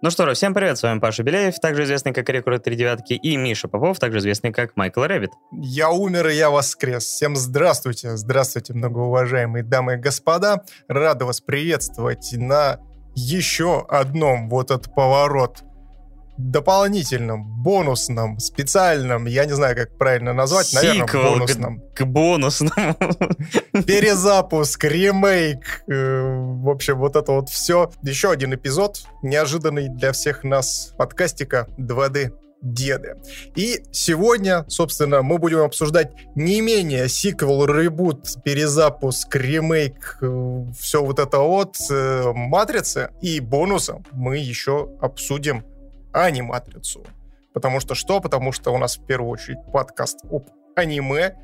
Ну что всем привет, с вами Паша Беляев, также известный как Рекорд Три Девятки, и Миша Попов, также известный как Майкл Рэббит. Я умер, и я воскрес. Всем здравствуйте, здравствуйте, многоуважаемые дамы и господа. Рада вас приветствовать на еще одном вот этот поворот дополнительном, бонусном, специальном, я не знаю, как правильно назвать, наверное, бонусном. К, к бонусному. Перезапуск, ремейк, э, в общем, вот это вот все. Еще один эпизод, неожиданный для всех нас подкастика 2D деды. И сегодня, собственно, мы будем обсуждать не менее сиквел, ребут, перезапуск, ремейк, э, все вот это вот э, матрицы. И бонусом мы еще обсудим а не матрицу. Потому что что? Потому что у нас в первую очередь подкаст об аниме.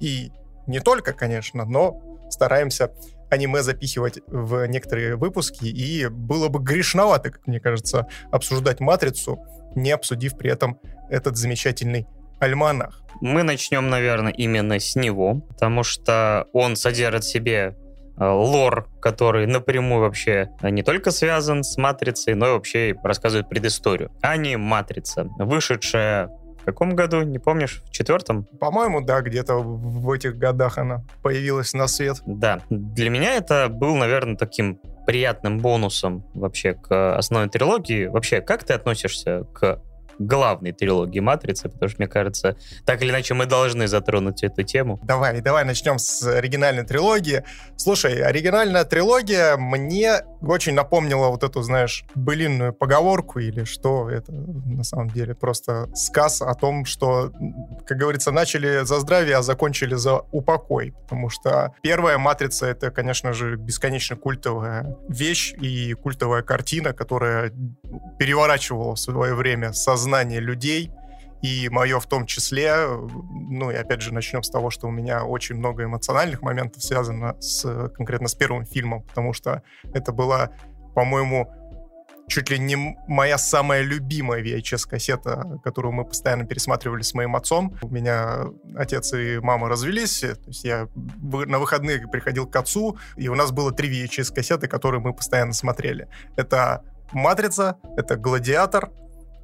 И не только, конечно, но стараемся аниме запихивать в некоторые выпуски. И было бы грешновато, как мне кажется, обсуждать матрицу, не обсудив при этом этот замечательный альманах. Мы начнем, наверное, именно с него, потому что он содержит в себе лор, который напрямую вообще не только связан с Матрицей, но и вообще рассказывает предысторию, а не Матрица, вышедшая в каком году, не помнишь, в четвертом? По-моему, да, где-то в этих годах она появилась на свет. Да, для меня это был, наверное, таким приятным бонусом вообще к основной трилогии. Вообще, как ты относишься к главной трилогии «Матрицы», потому что, мне кажется, так или иначе мы должны затронуть эту тему. Давай, давай начнем с оригинальной трилогии. Слушай, оригинальная трилогия мне очень напомнила вот эту, знаешь, былинную поговорку или что это на самом деле. Просто сказ о том, что, как говорится, начали за здравие, а закончили за упокой, потому что первая «Матрица» — это, конечно же, бесконечно культовая вещь и культовая картина, которая переворачивала в свое время сознание людей, и мое в том числе. Ну и опять же начнем с того, что у меня очень много эмоциональных моментов связано с конкретно с первым фильмом, потому что это была, по-моему, чуть ли не моя самая любимая VHS-кассета, которую мы постоянно пересматривали с моим отцом. У меня отец и мама развелись, то есть я на выходные приходил к отцу, и у нас было три VHS-кассеты, которые мы постоянно смотрели. Это «Матрица», это «Гладиатор»,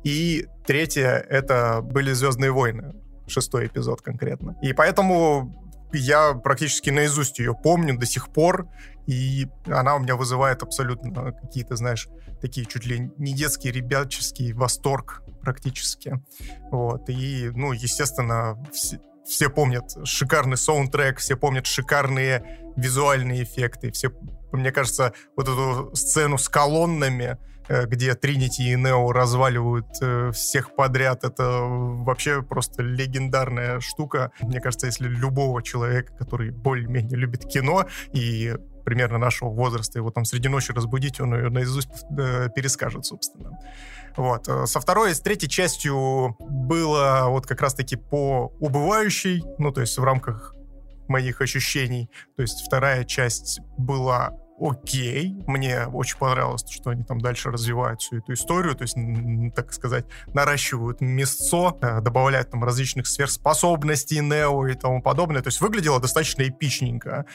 и третье — это были «Звездные войны», шестой эпизод конкретно. И поэтому я практически наизусть ее помню до сих пор, и она у меня вызывает абсолютно какие-то, знаешь, такие чуть ли не детский, ребяческий восторг практически. Вот. И, ну, естественно, все, все помнят шикарный саундтрек, все помнят шикарные визуальные эффекты, все, мне кажется, вот эту сцену с колоннами, где Тринити и Нео разваливают э, всех подряд. Это вообще просто легендарная штука. Мне кажется, если любого человека, который более-менее любит кино и примерно нашего возраста, его там среди ночи разбудить, он ее наизусть э, перескажет, собственно. Вот. Со второй, с третьей частью было вот как раз-таки по убывающей, ну, то есть в рамках моих ощущений. То есть вторая часть была окей. Мне очень понравилось, что они там дальше развивают всю эту историю, то есть, так сказать, наращивают мясцо, э, добавляют там различных сверхспособностей Нео и тому подобное. То есть выглядело достаточно эпичненько.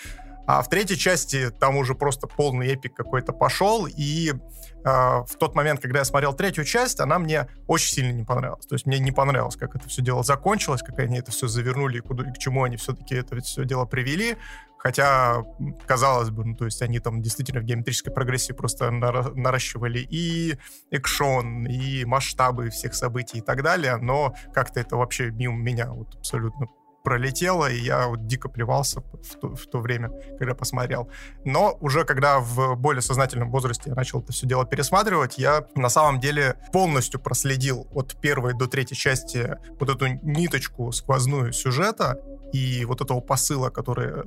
А в третьей части там уже просто полный эпик какой-то пошел, и э, в тот момент, когда я смотрел третью часть, она мне очень сильно не понравилась. То есть мне не понравилось, как это все дело закончилось, как они это все завернули и, куда, и к чему они все-таки это все дело привели. Хотя, казалось бы, ну, то есть они там действительно в геометрической прогрессии просто наращивали и экшон, и масштабы всех событий и так далее, но как-то это вообще мимо меня вот абсолютно пролетело, и я вот дико плевался в то, в то время, когда посмотрел. Но уже когда в более сознательном возрасте я начал это все дело пересматривать, я на самом деле полностью проследил от первой до третьей части вот эту ниточку сквозную сюжета, и вот этого посыла, который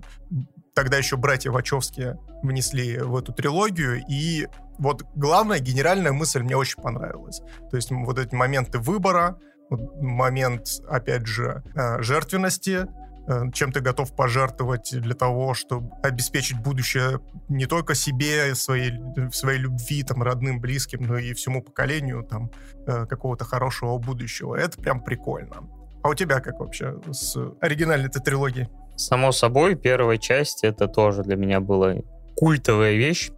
тогда еще братья Вачовские внесли в эту трилогию, и вот главная генеральная мысль мне очень понравилась. То есть вот эти моменты выбора, момент, опять же, э, жертвенности, э, чем ты готов пожертвовать для того, чтобы обеспечить будущее не только себе, своей, своей любви, там, родным, близким, но и всему поколению там э, какого-то хорошего будущего. Это прям прикольно. А у тебя как вообще с оригинальной этой трилогией? Само собой, первая часть это тоже для меня была культовая вещь.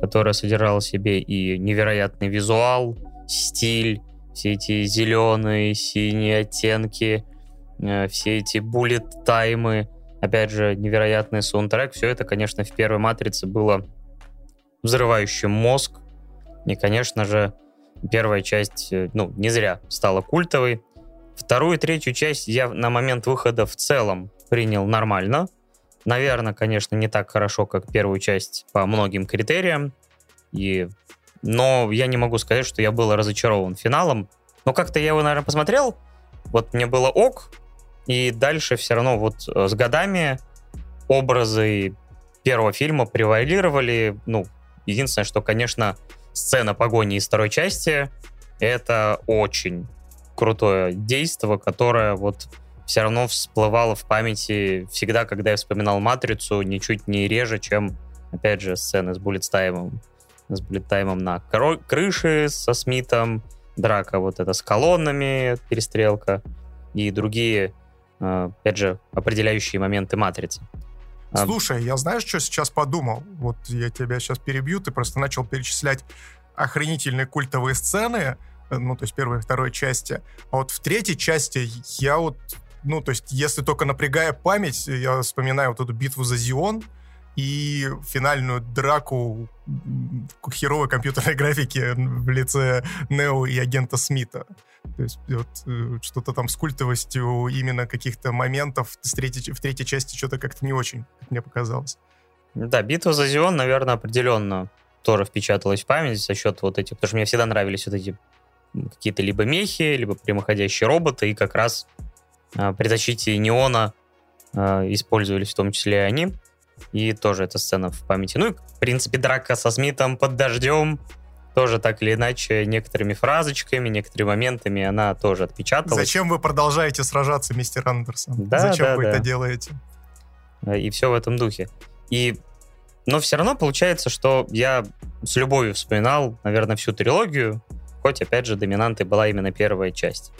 которая содержала в себе и невероятный визуал, стиль, все эти зеленые, синие оттенки, э, все эти буллет-таймы, опять же, невероятный саундтрек. Все это, конечно, в первой «Матрице» было взрывающим мозг. И, конечно же, первая часть, э, ну, не зря стала культовой. Вторую и третью часть я на момент выхода в целом принял нормально. Наверное, конечно, не так хорошо, как первую часть по многим критериям. И... Но я не могу сказать, что я был разочарован финалом. Но как-то я его, наверное, посмотрел. Вот мне было ок. И дальше все равно вот э, с годами образы первого фильма превалировали. Ну, единственное, что, конечно, сцена погони из второй части это очень крутое действие, которое вот все равно всплывало в памяти всегда, когда я вспоминал «Матрицу», ничуть не реже, чем, опять же, сцены с буллет-таймом. С буллет-таймом на крыше со Смитом, драка вот это с колоннами, перестрелка и другие, э, опять же, определяющие моменты «Матрицы». А Слушай, я знаешь, что сейчас подумал? Вот я тебя сейчас перебью, ты просто начал перечислять охренительные культовые сцены, ну, то есть первой и второй части. А вот в третьей части я вот, ну, то есть если только напрягая память, я вспоминаю вот эту битву за Зион, и финальную драку херовой компьютерной графики в лице Нео и агента Смита. То есть вот э, что-то там с культовостью именно каких-то моментов с третьей, в третьей части что-то как-то не очень, мне показалось. Да, битва за Зион, наверное, определенно тоже впечаталась в память за счет вот этих, потому что мне всегда нравились вот эти какие-то либо мехи, либо прямоходящие роботы, и как раз э, при защите Неона э, использовались в том числе и они. И тоже эта сцена в памяти. Ну и, в принципе, драка со Смитом под дождем тоже так или иначе некоторыми фразочками, некоторыми моментами она тоже отпечаталась. Зачем вы продолжаете сражаться, мистер Андерсон? Да, Зачем да, вы да. это делаете? И все в этом духе. И но все равно получается, что я с любовью вспоминал, наверное, всю трилогию, хоть, опять же, доминантой была именно первая часть.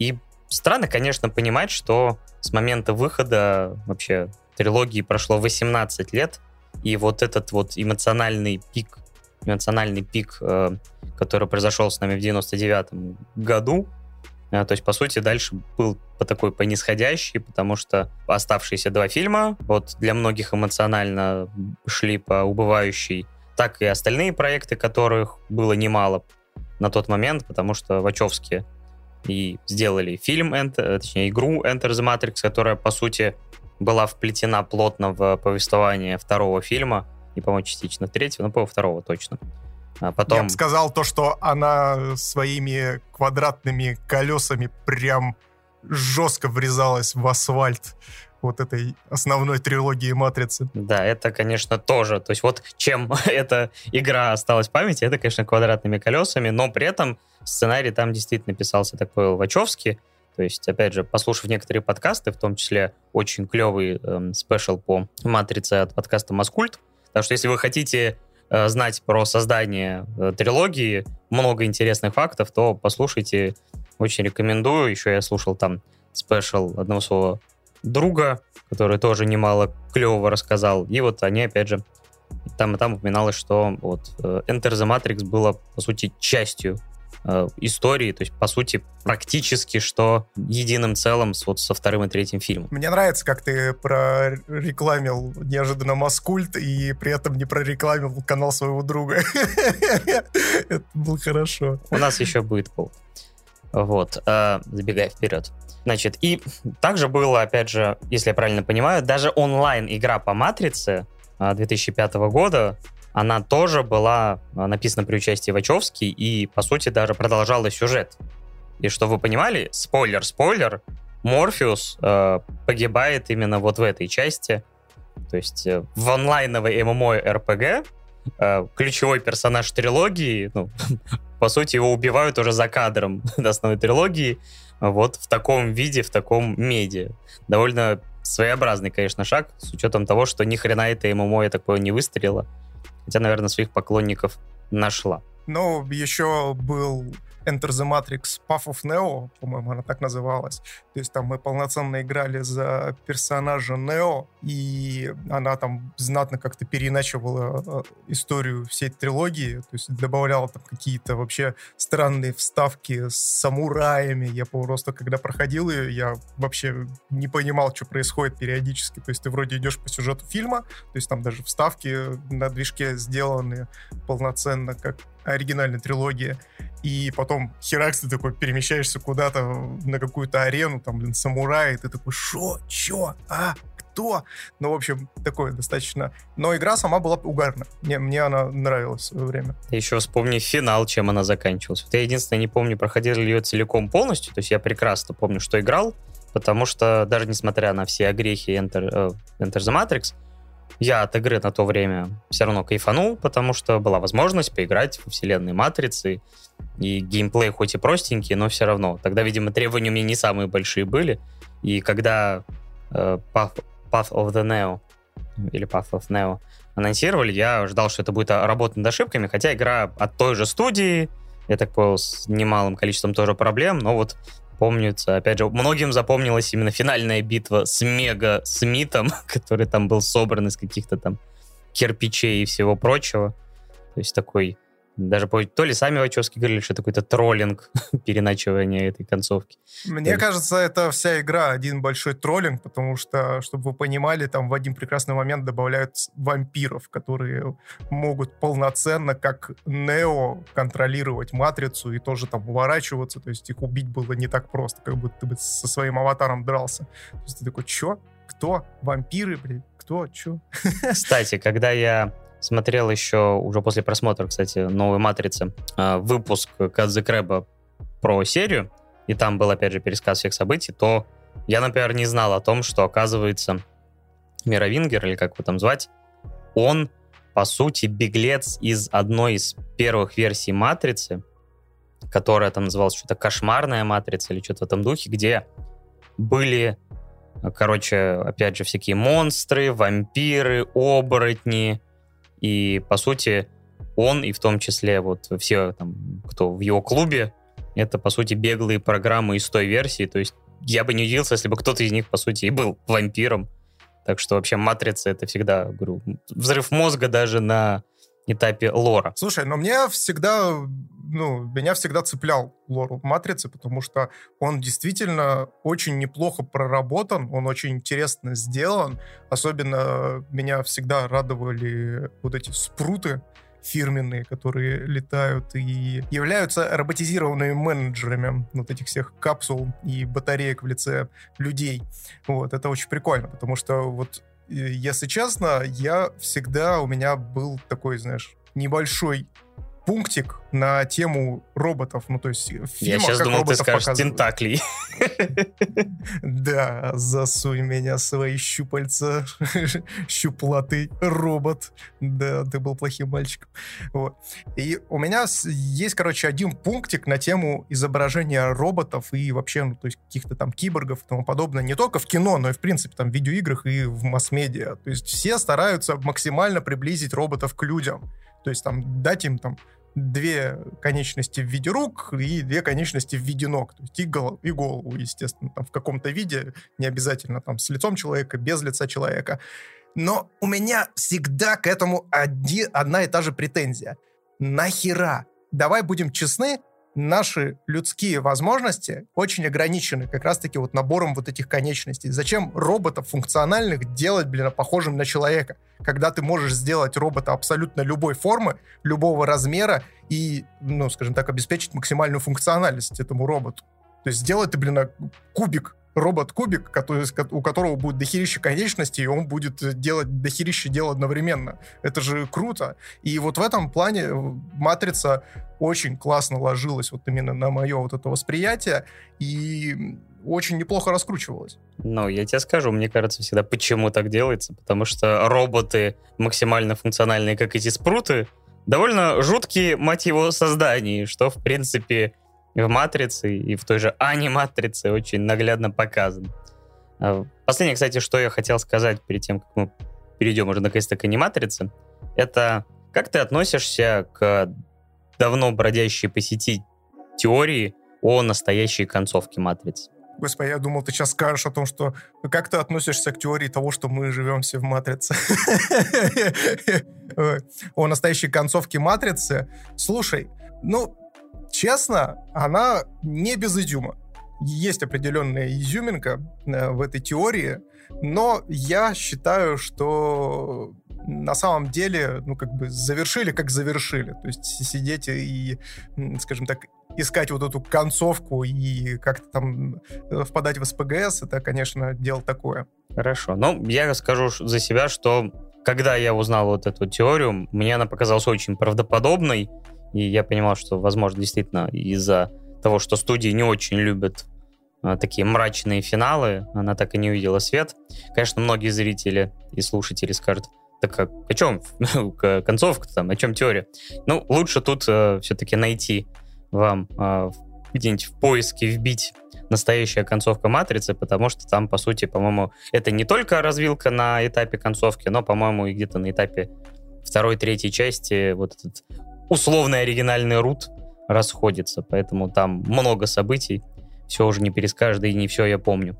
И странно, конечно, понимать, что с момента выхода вообще трилогии прошло 18 лет, и вот этот вот эмоциональный пик, эмоциональный пик, э, который произошел с нами в 99 году, э, то есть, по сути, дальше был по такой по нисходящей, потому что оставшиеся два фильма вот для многих эмоционально шли по убывающей, так и остальные проекты, которых было немало на тот момент, потому что Вачовски и сделали фильм, Enter, точнее, игру Enter the Matrix, которая, по сути, была вплетена плотно в повествование второго фильма, и, по-моему, частично третьего, но, по второго точно. А потом... Я бы сказал то, что она своими квадратными колесами прям жестко врезалась в асфальт вот этой основной трилогии «Матрицы». Да, это, конечно, тоже. То есть вот чем эта игра осталась в памяти, это, конечно, квадратными колесами, но при этом сценарий там действительно писался такой Вачовски, то есть, опять же, послушав некоторые подкасты, в том числе очень клевый эм, спешл по матрице от подкаста Маскульт. Так что, если вы хотите э, знать про создание э, трилогии, много интересных фактов, то послушайте. Очень рекомендую. Еще я слушал там спешл одного своего друга, который тоже немало клевого рассказал. И вот они, опять же, там и там упоминалось, что вот э, Enter the Matrix было, по сути, частью э, истории, то есть, по сути, практически что единым целым с, вот со вторым и третьим фильмом. Мне нравится, как ты прорекламил неожиданно Маскульт и при этом не прорекламил канал своего друга. Это было хорошо. У нас еще будет пол. Вот, э, забегая вперед. Значит, и также было, опять же, если я правильно понимаю, даже онлайн-игра по Матрице 2005 э, года она тоже была а, написана при участии Вачовски и, по сути, даже продолжала сюжет. И что вы понимали, спойлер, спойлер, Морфеус э, погибает именно вот в этой части. То есть э, в онлайновой ММО РПГ э, ключевой персонаж трилогии, ну, по сути, его убивают уже за кадром основной трилогии, вот в таком виде, в таком медиа. Довольно своеобразный, конечно, шаг, с учетом того, что ни хрена это ММО, я такое не выстрелило хотя, наверное, своих поклонников нашла. Ну, еще был Enter the Matrix Path of Neo, по-моему, она так называлась. То есть там мы полноценно играли за персонажа Нео, и она там знатно как-то переиначивала э, историю всей трилогии, то есть добавляла там какие-то вообще странные вставки с самураями. Я просто, когда проходил ее, я вообще не понимал, что происходит периодически. То есть ты вроде идешь по сюжету фильма, то есть там даже вставки на движке сделаны полноценно, как оригинальной трилогии, и потом херакс ты такой перемещаешься куда-то на какую-то арену, там, блин, самурай, и ты такой, шо, чё, а, кто? Ну, в общем, такое достаточно. Но игра сама была угарна. Мне, мне она нравилась в свое время. Еще вспомни финал, чем она заканчивалась. Вот я единственное не помню, проходил ли ее целиком полностью, то есть я прекрасно помню, что играл, потому что даже несмотря на все огрехи Enter, uh, Enter the Matrix, я от игры на то время все равно кайфанул, потому что была возможность поиграть во вселенной Матрицы, и геймплей хоть и простенький, но все равно. Тогда, видимо, требования у меня не самые большие были, и когда э, Path, Path of the Neo или Path of Neo анонсировали, я ждал, что это будет работа над ошибками, хотя игра от той же студии, я так понял, с немалым количеством тоже проблем, но вот помнится. Опять же, многим запомнилась именно финальная битва с Мега Смитом, который там был собран из каких-то там кирпичей и всего прочего. То есть такой даже то ли сами Вачовски говорили, что это какой-то троллинг переначивания этой концовки. Мне так. кажется, это вся игра один большой троллинг, потому что, чтобы вы понимали, там в один прекрасный момент добавляют вампиров, которые могут полноценно, как Нео, контролировать матрицу и тоже там уворачиваться, то есть их убить было не так просто, как будто ты бы со своим аватаром дрался. То есть ты такой, чё? Кто? Вампиры, блин? Кто? Чё? Кстати, когда я смотрел еще уже после просмотра, кстати, новой «Матрицы», а, выпуск Кадзе Крэба про серию, и там был, опять же, пересказ всех событий, то я, например, не знал о том, что, оказывается, Мировингер, или как его там звать, он, по сути, беглец из одной из первых версий «Матрицы», которая там называлась что-то «Кошмарная матрица» или что-то в этом духе, где были, короче, опять же, всякие монстры, вампиры, оборотни, и, по сути, он, и в том числе вот все, там, кто в его клубе, это, по сути, беглые программы из той версии. То есть я бы не удивился, если бы кто-то из них, по сути, и был вампиром. Так что вообще «Матрица» — это всегда, говорю, взрыв мозга даже на этапе лора. Слушай, но мне всегда, ну, меня всегда цеплял лор Матрицы, потому что он действительно очень неплохо проработан, он очень интересно сделан. Особенно меня всегда радовали вот эти спруты, фирменные, которые летают и являются роботизированными менеджерами вот этих всех капсул и батареек в лице людей. Вот, это очень прикольно, потому что вот если честно, я всегда, у меня был такой, знаешь, небольшой пунктик на тему роботов, ну, то есть фильма, Я сейчас как думал, ты скажешь показывают. тентаклей. Да, засунь меня свои щупальца, щуплатый робот. Да, ты был плохим мальчиком. Вот. И у меня есть, короче, один пунктик на тему изображения роботов и вообще, ну, то есть каких-то там киборгов и тому подобное. Не только в кино, но и, в принципе, там в видеоиграх и в масс-медиа. То есть все стараются максимально приблизить роботов к людям. То есть там дать им там две конечности в виде рук и две конечности в виде ног. То есть и, гол- и голову, естественно, там в каком-то виде, не обязательно там с лицом человека, без лица человека. Но у меня всегда к этому оди- одна и та же претензия. Нахера? Давай будем честны, наши людские возможности очень ограничены как раз-таки вот набором вот этих конечностей. Зачем роботов функциональных делать, блин, похожим на человека? Когда ты можешь сделать робота абсолютно любой формы, любого размера и, ну, скажем так, обеспечить максимальную функциональность этому роботу. То есть сделать ты, блин, кубик робот-кубик, который, у которого будет дохерища конечностей, и он будет делать дохерища дел одновременно. Это же круто. И вот в этом плане э, «Матрица» очень классно ложилась вот именно на мое вот это восприятие, и очень неплохо раскручивалась. Ну, я тебе скажу, мне кажется всегда, почему так делается, потому что роботы максимально функциональные, как эти спруты, довольно жуткие, мать его, создания, что, в принципе, в «Матрице», и в той же «Аниматрице» очень наглядно показан. А, последнее, кстати, что я хотел сказать перед тем, как мы перейдем уже наконец-то к «Аниматрице», это как ты относишься к давно бродящие по сети теории о настоящей концовке «Матрицы». Господи, я думал, ты сейчас скажешь о том, что как ты относишься к теории того, что мы живем все в матрице. О настоящей концовке матрицы. Слушай, ну, честно, она не без изюма. Есть определенная изюминка э, в этой теории, но я считаю, что на самом деле, ну, как бы завершили, как завершили. То есть сидеть и, скажем так, искать вот эту концовку и как-то там э, впадать в СПГС, это, конечно, дело такое. Хорошо. Ну, я скажу за себя, что когда я узнал вот эту теорию, мне она показалась очень правдоподобной, и я понимал, что, возможно, действительно из-за того, что студии не очень любят а, такие мрачные финалы, она так и не увидела свет. Конечно, многие зрители и слушатели скажут, так как, о чем концовка там, о чем теория? Ну, лучше тут э, все-таки найти вам э, где-нибудь в поиске вбить настоящая концовка матрицы, потому что там, по сути, по-моему, это не только развилка на этапе концовки, но, по-моему, и где-то на этапе второй, третьей части вот этот условный оригинальный рут расходится, поэтому там много событий, все уже не перескажешь, да и не все я помню.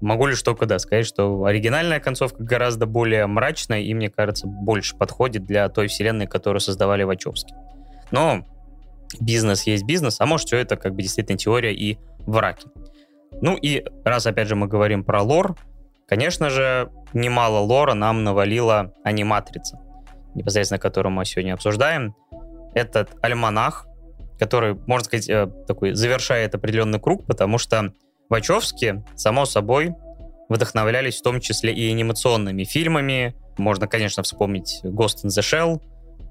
Могу лишь только, да, сказать, что оригинальная концовка гораздо более мрачная и, мне кажется, больше подходит для той вселенной, которую создавали Вачовски. Но бизнес есть бизнес, а может, все это как бы действительно теория и враки. Ну и раз, опять же, мы говорим про лор, конечно же, немало лора нам навалила аниматрица, непосредственно которую мы сегодня обсуждаем. Этот альманах, который, можно сказать, э, такой завершает определенный круг, потому что Вачовски, само собой, вдохновлялись в том числе и анимационными фильмами. Можно, конечно, вспомнить Ghost in the Shell,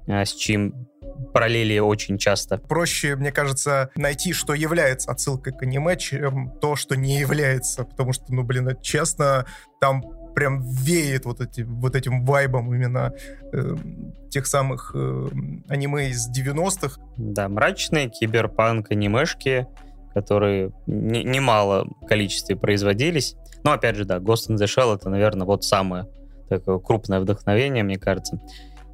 э, с чьим параллели очень часто. Проще, мне кажется, найти, что является отсылкой к аниме, чем то, что не является. Потому что, ну, блин, честно, там прям веет вот, эти, вот этим вайбом именно э, тех самых э, аниме из 90-х. Да, мрачные киберпанк анимешки, которые не, немало количестве производились. Но, опять же, да, Ghost in the Shell это, наверное, вот самое такое крупное вдохновение, мне кажется.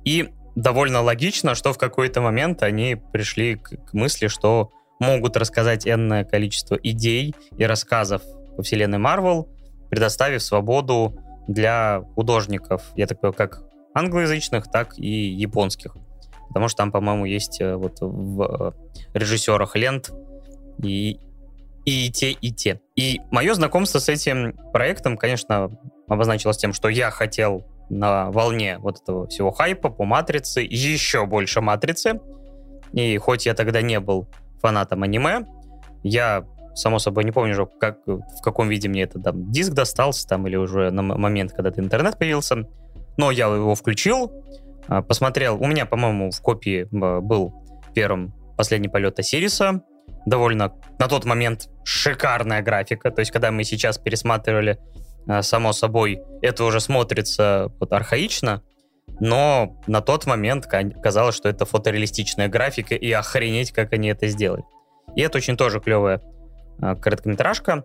И довольно логично, что в какой-то момент они пришли к, к мысли, что могут рассказать энное количество идей и рассказов по вселенной Марвел, предоставив свободу для художников, я так понимаю, как англоязычных, так и японских. Потому что там, по-моему, есть э, вот в э, режиссерах лент и, и те, и те. И мое знакомство с этим проектом, конечно, обозначилось тем, что я хотел на волне вот этого всего хайпа по матрице, еще больше матрицы. И хоть я тогда не был фанатом аниме, я, само собой, не помню, как, в каком виде мне это там диск достался, там, или уже на момент, когда интернет появился. Но я его включил, а, посмотрел. У меня, по-моему, в копии был первым последний полет Осириса. Довольно на тот момент шикарная графика. То есть, когда мы сейчас пересматривали Э, само собой, это уже смотрится вот архаично, но на тот момент казалось, что это фотореалистичная графика, и охренеть, как они это сделали. И это очень тоже клевая короткометражка,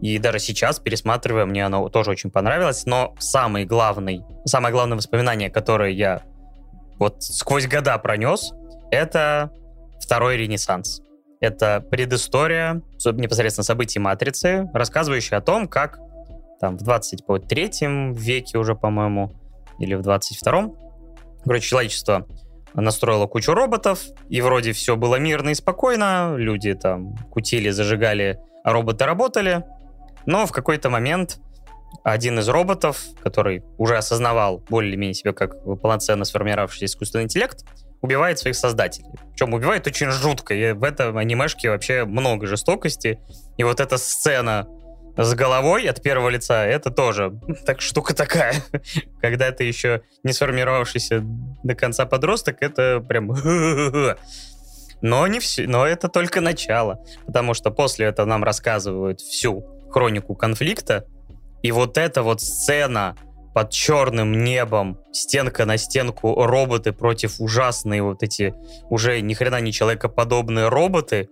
и даже сейчас, пересматривая, мне она тоже очень понравилась, но самый главный, самое главное воспоминание, которое я вот сквозь года пронес, это второй ренессанс. Это предыстория непосредственно событий Матрицы, рассказывающая о том, как там в 23 веке уже, по-моему, или в 22-м. Короче, человечество настроило кучу роботов, и вроде все было мирно и спокойно, люди там кутили, зажигали, а роботы работали. Но в какой-то момент один из роботов, который уже осознавал более-менее себя как полноценно сформировавшийся искусственный интеллект, убивает своих создателей. Причем убивает очень жутко. И в этом анимешке вообще много жестокости. И вот эта сцена с головой от первого лица, это тоже так штука такая. Когда ты еще не сформировавшийся до конца подросток, это прям... Но, не все, но это только начало, потому что после этого нам рассказывают всю хронику конфликта, и вот эта вот сцена под черным небом, стенка на стенку, роботы против ужасные вот эти уже ни хрена не человекоподобные роботы,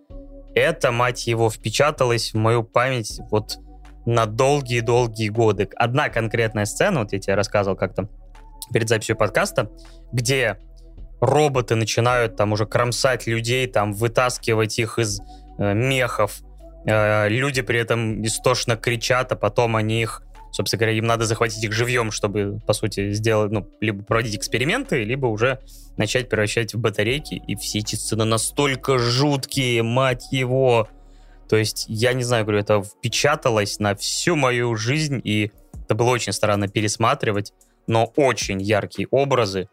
это, мать его, впечаталось в мою память вот на долгие-долгие годы. Одна конкретная сцена, вот я тебе рассказывал как-то перед записью подкаста, где роботы начинают там уже кромсать людей, там вытаскивать их из э, мехов. Э, люди при этом истошно кричат, а потом они их, собственно говоря, им надо захватить их живьем, чтобы, по сути, сделать, ну, либо проводить эксперименты, либо уже начать превращать в батарейки. И все эти сцены настолько жуткие, мать его. То есть, я не знаю, говорю, это впечаталось на всю мою жизнь, и это было очень странно пересматривать, но очень яркие образы,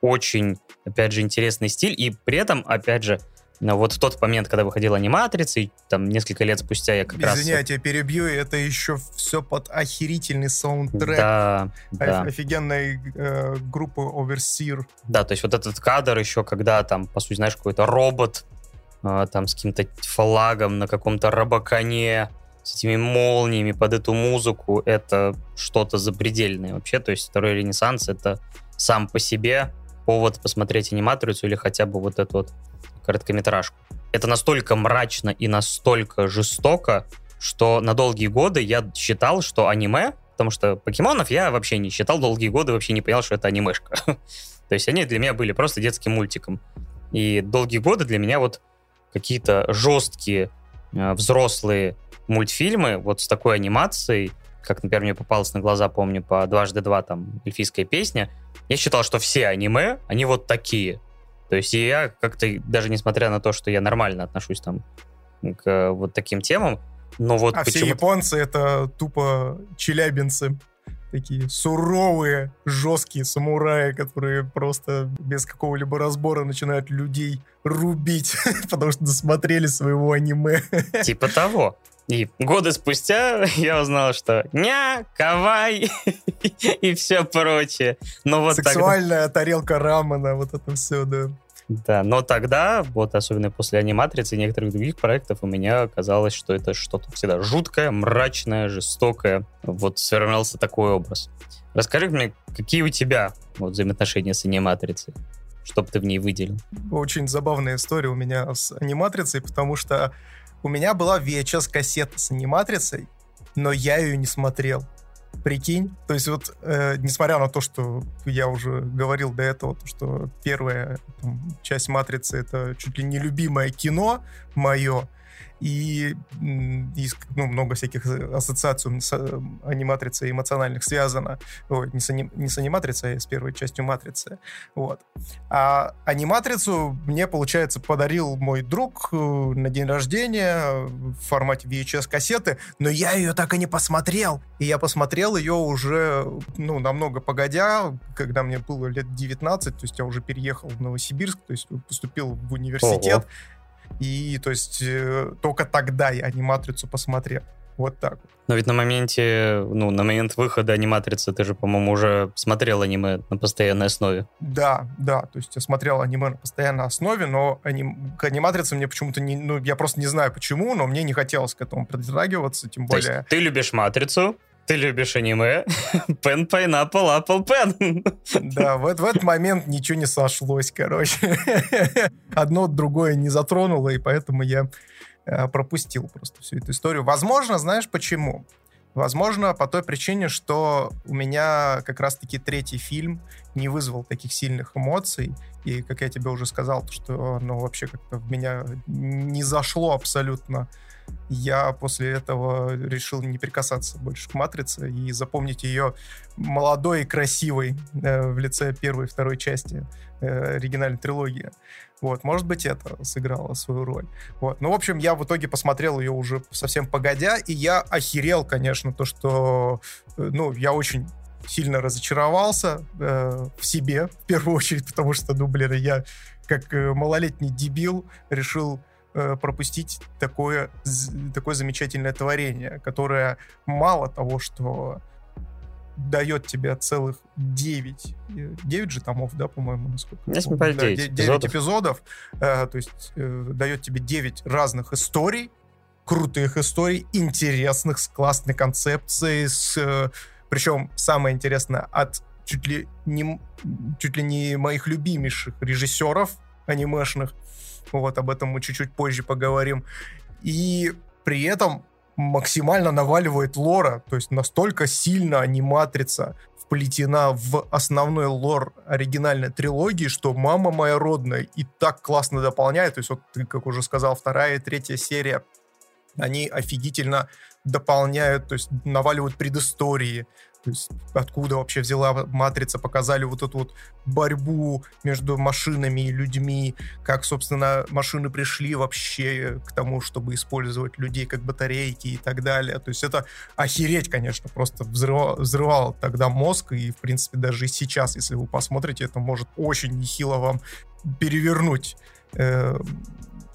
очень, опять же, интересный стиль, и при этом, опять же, но вот в тот момент, когда выходила аниматрица, и там несколько лет спустя я как Извини, раз... Извини, я перебью, это еще все под охерительный саундтрек. Да, да. Офигенной э, группы Overseer. Да, то есть вот этот кадр еще, когда там, по сути, знаешь, какой-то робот там с каким-то флагом на каком-то рабоконе, с этими молниями под эту музыку, это что-то запредельное вообще. То есть второй ренессанс — это сам по себе повод посмотреть аниматрицу или хотя бы вот эту вот короткометражку. Это настолько мрачно и настолько жестоко, что на долгие годы я считал, что аниме, потому что покемонов я вообще не считал долгие годы, вообще не понял, что это анимешка. То есть они для меня были просто детским мультиком. И долгие годы для меня вот какие-то жесткие э, взрослые мультфильмы вот с такой анимацией, как, например, мне попалось на глаза, помню, по «Дважды два», там, эльфийская песня, я считал, что все аниме, они вот такие. То есть я как-то, даже несмотря на то, что я нормально отношусь там к вот таким темам, но вот А все японцы — это тупо челябинцы. Такие суровые, жесткие самураи, которые просто без какого-либо разбора начинают людей рубить, потому что досмотрели своего аниме. Типа того. И годы спустя я узнал, что ня, кавай и все прочее. Но вот Сексуальная тогда... тарелка рамена, вот это все, да. Да, но тогда, вот особенно после аниматрицы и некоторых других проектов, у меня казалось, что это что-то всегда жуткое, мрачное, жестокое. Вот сформировался такой образ. Расскажи мне, какие у тебя вот, взаимоотношения с аниматрицей? Что бы ты в ней выделил? Очень забавная история у меня с аниматрицей, потому что у меня была VHS-кассета с аниматрицей, но я ее не смотрел. Прикинь, то есть вот, э, несмотря на то, что я уже говорил до этого, то, что первая там, часть «Матрицы» — это чуть ли не любимое кино мое, и есть ну, много всяких ассоциаций с аниматрицей эмоциональных связано. Ой, не с, ани, не с аниматрицей, а с первой частью матрицы. Вот. А аниматрицу мне, получается, подарил мой друг э, на день рождения в формате VHS-кассеты, но я ее так и не посмотрел. И я посмотрел ее уже, ну, намного погодя, когда мне было лет 19, то есть я уже переехал в Новосибирск, то есть поступил в университет. Ого. И то есть э, только тогда я аниматрицу посмотрел. Вот так. Но ведь на моменте, ну, на момент выхода аниматрицы ты же, по-моему, уже смотрел аниме на постоянной основе. Да, да, то есть я смотрел аниме на постоянной основе, но аним... к аниматрице мне почему-то не... Ну, я просто не знаю почему, но мне не хотелось к этому притрагиваться, тем более... То есть ты любишь матрицу, ты любишь аниме? Пен Pineapple Apple Pen. Да, в, в этот момент ничего не сошлось, короче. Одно другое не затронуло, и поэтому я э, пропустил просто всю эту историю. Возможно, знаешь почему? Возможно, по той причине, что у меня как раз-таки третий фильм не вызвал таких сильных эмоций. И, как я тебе уже сказал, что оно вообще как-то в меня не зашло абсолютно я после этого решил не прикасаться больше к «Матрице» и запомнить ее молодой и красивой э, в лице первой и второй части э, оригинальной трилогии. Вот, может быть, это сыграло свою роль. Вот. Ну, в общем, я в итоге посмотрел ее уже совсем погодя, и я охерел, конечно, то, что, э, ну, я очень сильно разочаровался э, в себе, в первую очередь, потому что, ну, блин, я как э, малолетний дебил решил пропустить такое, такое замечательное творение, которое мало того, что дает тебе целых 9, 9 э, же томов, да, по-моему, насколько? 9, да, 9 эпизодов, эпизодов э, то есть э, дает тебе 9 разных историй, крутых историй, интересных, с классной концепцией, с, э, причем самое интересное, от чуть ли не, чуть ли не моих любимейших режиссеров анимешных, вот, об этом мы чуть-чуть позже поговорим. И при этом максимально наваливает лора, то есть настолько сильно аниматрица вплетена в основной лор оригинальной трилогии, что «Мама моя родная» и так классно дополняет. То есть вот ты, как уже сказал, вторая и третья серия, они офигительно дополняют, то есть наваливают предыстории, то есть откуда вообще взяла матрица, показали вот эту вот борьбу между машинами и людьми, как, собственно, машины пришли вообще к тому, чтобы использовать людей как батарейки и так далее. То есть это охереть, конечно, просто взрывало, взрывало тогда мозг, и, в принципе, даже и сейчас, если вы посмотрите, это может очень нехило вам перевернуть э,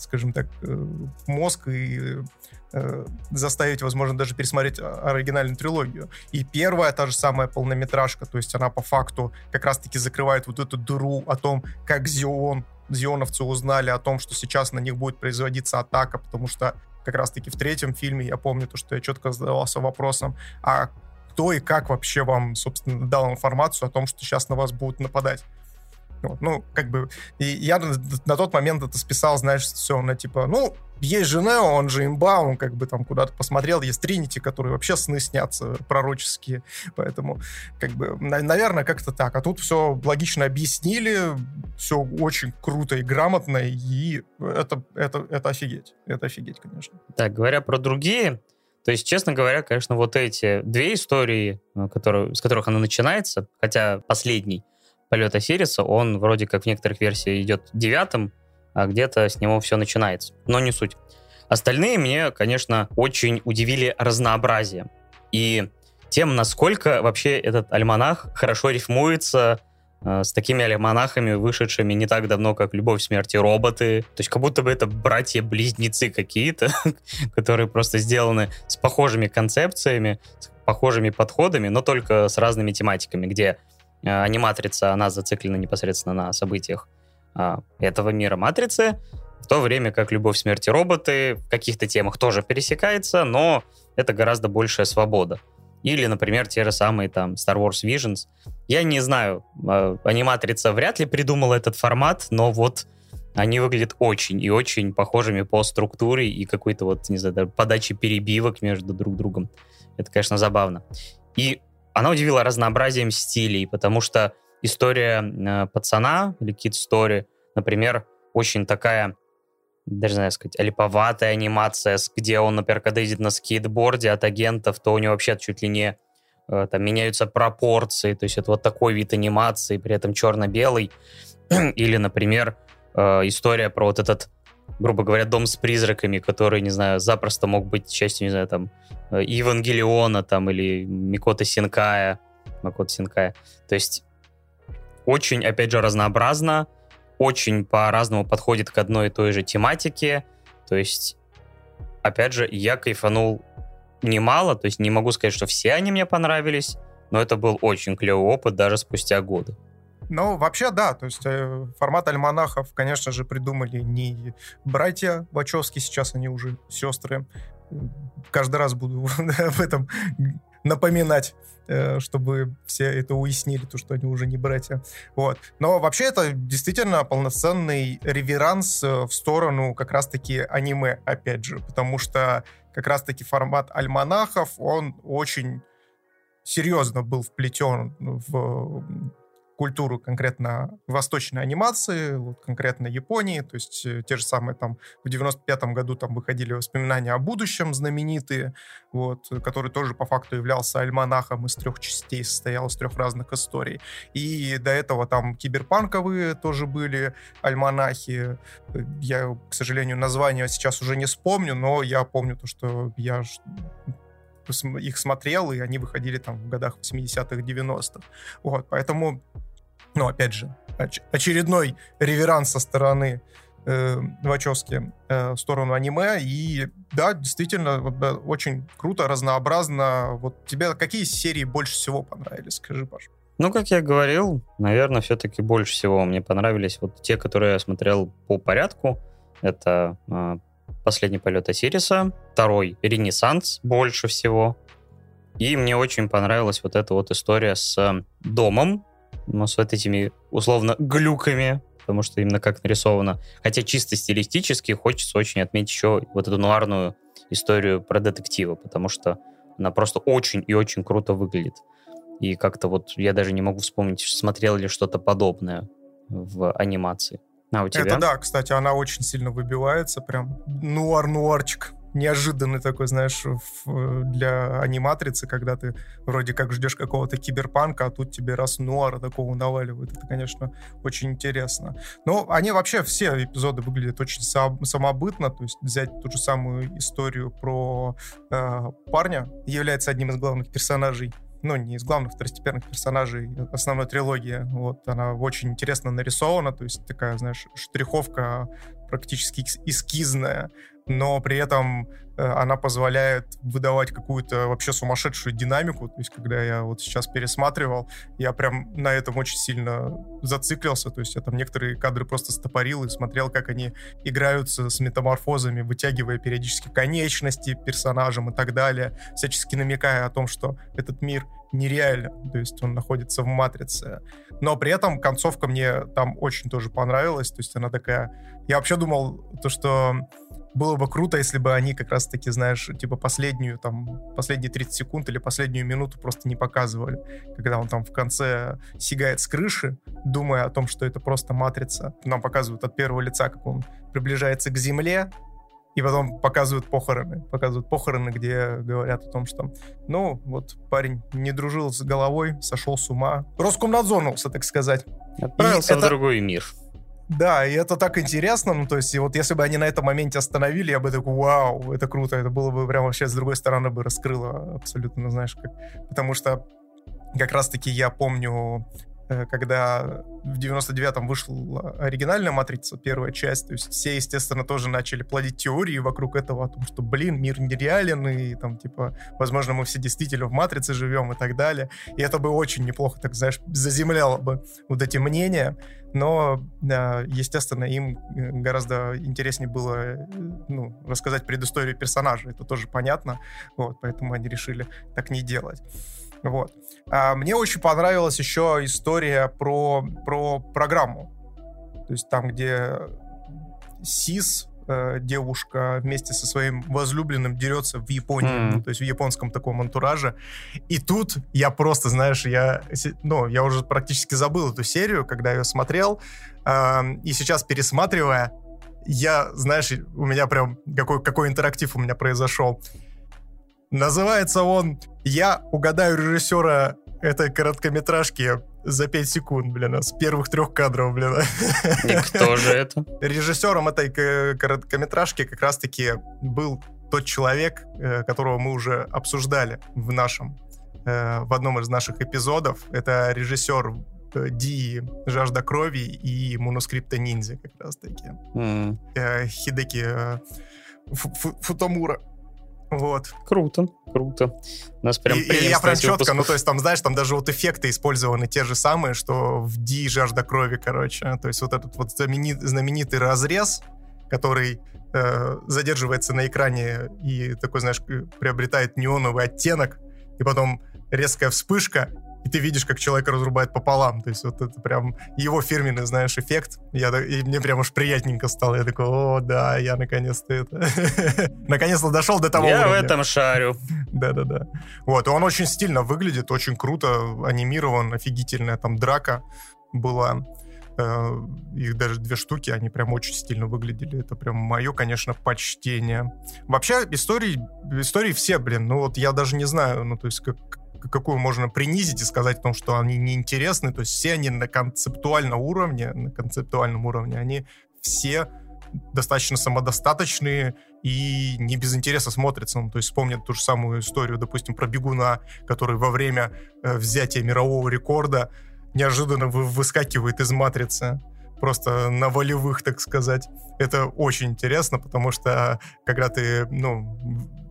скажем так, э, мозг и э, заставить, возможно, даже пересмотреть оригинальную трилогию. И первая, та же самая полнометражка, то есть она по факту как раз-таки закрывает вот эту дыру о том, как Зион, зионовцы узнали о том, что сейчас на них будет производиться атака, потому что как раз-таки в третьем фильме я помню то, что я четко задавался вопросом, а кто и как вообще вам, собственно, дал информацию о том, что сейчас на вас будут нападать. Вот, ну, как бы, и я на, на тот момент это списал, знаешь, все на типа, ну, есть же он же имба, он как бы там куда-то посмотрел, есть Тринити, которые вообще сны снятся пророческие, поэтому, как бы, на, наверное, как-то так. А тут все логично объяснили, все очень круто и грамотно, и это, это, это офигеть, это офигеть, конечно. Так, говоря про другие, то есть, честно говоря, конечно, вот эти две истории, э, которые, с которых оно начинается, хотя последний, полета Сириса, он вроде как в некоторых версиях идет девятым, а где-то с него все начинается. Но не суть. Остальные мне, конечно, очень удивили разнообразием. И тем, насколько вообще этот альманах хорошо рифмуется э, с такими альманахами, вышедшими не так давно, как «Любовь, смерти роботы». То есть как будто бы это братья-близнецы какие-то, которые просто сделаны с похожими концепциями, с похожими подходами, но только с разными тематиками, где аниматрица, она зациклена непосредственно на событиях а, этого мира матрицы, в то время как «Любовь, смерти роботы» в каких-то темах тоже пересекается, но это гораздо большая свобода. Или, например, те же самые там Star Wars Visions. Я не знаю, э, аниматрица вряд ли придумала этот формат, но вот они выглядят очень и очень похожими по структуре и какой-то вот, не знаю, подаче перебивок между друг другом. Это, конечно, забавно. И она удивила разнообразием стилей, потому что история э, пацана или Kid Story, например, очень такая, даже знаю сказать, липоватая анимация, где он, например, когда едет на скейтборде от агентов, то у него вообще чуть ли не э, там меняются пропорции, то есть это вот такой вид анимации, при этом черно-белый. Или, например, э, история про вот этот грубо говоря, дом с призраками, который, не знаю, запросто мог быть частью, не знаю, там, э, Евангелиона, там, или Микота Синкая, Макота Синкая. То есть очень, опять же, разнообразно, очень по-разному подходит к одной и той же тематике. То есть, опять же, я кайфанул немало, то есть не могу сказать, что все они мне понравились, но это был очень клевый опыт даже спустя годы. Ну, вообще, да. То есть э, формат альманахов, конечно же, придумали не братья Вачовски, сейчас они уже сестры. Каждый раз буду об этом напоминать, э, чтобы все это уяснили, то, что они уже не братья. Вот. Но вообще это действительно полноценный реверанс э, в сторону как раз-таки аниме, опять же, потому что как раз-таки формат альманахов, он очень серьезно был вплетен в культуру конкретно восточной анимации, вот конкретно Японии, то есть э, те же самые там в 95-м году там выходили воспоминания о будущем знаменитые, вот, который тоже по факту являлся альманахом из трех частей, состоял из трех разных историй. И до этого там киберпанковые тоже были альманахи. Я, к сожалению, название сейчас уже не вспомню, но я помню то, что я их смотрел, и они выходили там в годах 80-х, 90-х. Вот, поэтому ну, опять же, оч- очередной реверанс со стороны э, Вачовски э, в сторону аниме. И да, действительно, вот, да, очень круто, разнообразно. Вот тебе какие серии больше всего понравились? Скажи, Паш. Ну, как я говорил, наверное, все-таки больше всего мне понравились вот те, которые я смотрел по порядку. Это э, «Последний полет Осириса», второй «Ренессанс» больше всего. И мне очень понравилась вот эта вот история с домом, но с вот этими, условно, глюками, потому что именно как нарисовано. Хотя чисто стилистически хочется очень отметить еще вот эту нуарную историю про детектива, потому что она просто очень и очень круто выглядит. И как-то вот я даже не могу вспомнить, смотрел ли что-то подобное в анимации. А у тебя? Это да, кстати, она очень сильно выбивается, прям нуар-нуарчик неожиданный такой, знаешь, в, для аниматрицы, когда ты вроде как ждешь какого-то киберпанка, а тут тебе раз нуара такого наваливают. Это, конечно, очень интересно. Но они вообще, все эпизоды выглядят очень сам, самобытно, то есть взять ту же самую историю про э, парня, является одним из главных персонажей ну, не из главных второстепенных персонажей основной трилогии. Вот, она очень интересно нарисована, то есть такая, знаешь, штриховка практически эскизная, но при этом э, она позволяет выдавать какую-то вообще сумасшедшую динамику. То есть, когда я вот сейчас пересматривал, я прям на этом очень сильно зациклился. То есть, я там некоторые кадры просто стопорил и смотрел, как они играются с метаморфозами, вытягивая периодически конечности персонажам и так далее, всячески намекая о том, что этот мир нереален, то есть он находится в матрице. Но при этом концовка мне там очень тоже понравилась, то есть она такая... Я вообще думал, то, что было бы круто, если бы они как раз-таки, знаешь, типа последнюю, там, последние 30 секунд или последнюю минуту просто не показывали, когда он там в конце сигает с крыши, думая о том, что это просто матрица. Нам показывают от первого лица, как он приближается к земле, и потом показывают похороны. Показывают похороны, где говорят о том, что, ну, вот парень не дружил с головой, сошел с ума. Роскомнадзорнулся, так сказать. Отправился и в это... другой мир. Да, и это так интересно, ну, то есть, и вот если бы они на этом моменте остановили, я бы такой, вау, это круто, это было бы прям вообще с другой стороны бы раскрыло абсолютно, знаешь, как... Потому что как раз-таки я помню Э, когда в 99-м вышла оригинальная «Матрица», первая часть, то есть все, естественно, тоже начали плодить теории вокруг этого, о том, что, блин, мир нереален, и там, типа, возможно, мы все действительно в «Матрице» живем и так далее. И это бы очень неплохо, так знаешь, заземляло бы вот эти мнения, но, естественно, им э, гораздо интереснее было э, ну, рассказать предысторию персонажа, это тоже понятно, вот, поэтому они решили так не делать. Вот. А мне очень понравилась еще история про, про программу. То есть там, где Сис, э, девушка вместе со своим возлюбленным дерется в Японии, mm. то есть в японском таком антураже. И тут я просто, знаешь, я, ну, я уже практически забыл эту серию, когда ее смотрел, э, и сейчас пересматривая, я, знаешь, у меня прям какой, какой интерактив у меня произошел. Называется он «Я угадаю режиссера этой короткометражки за 5 секунд, блин, с первых трех кадров, блин. И кто же это? Режиссером этой короткометражки как раз-таки был тот человек, э, которого мы уже обсуждали в нашем, э, в одном из наших эпизодов. Это режиссер э, Ди «Жажда крови» и «Манускрипта ниндзя» как раз-таки. Mm. Хидеки Футамура. Вот. Круто, круто. У нас прям и, и я прям четко, выпусков. ну то есть там, знаешь, там даже вот эффекты использованы те же самые, что в Ди жажда крови, короче. То есть вот этот вот знаменит, знаменитый разрез, который э, задерживается на экране и такой, знаешь, приобретает неоновый оттенок, и потом резкая вспышка, и ты видишь, как человека разрубает пополам. То есть вот это прям его фирменный, знаешь, эффект. Я, и мне прям уж приятненько стало. Я такой, о, да, я наконец-то это... наконец-то дошел до того Я в этом шарю. Да-да-да. Вот, и он очень стильно выглядит, очень круто, анимирован, офигительная там драка была. Э, их даже две штуки, они прям очень стильно выглядели. Это прям мое, конечно, почтение. Вообще, истории, истории все, блин, ну вот я даже не знаю, ну то есть как, какую можно принизить и сказать о том, что они неинтересны. То есть все они на концептуальном уровне, на концептуальном уровне, они все достаточно самодостаточные и не без интереса смотрятся. Ну, то есть вспомнят ту же самую историю, допустим, про бегуна, который во время э, взятия мирового рекорда неожиданно вы, выскакивает из матрицы просто на волевых, так сказать. Это очень интересно, потому что когда ты, ну,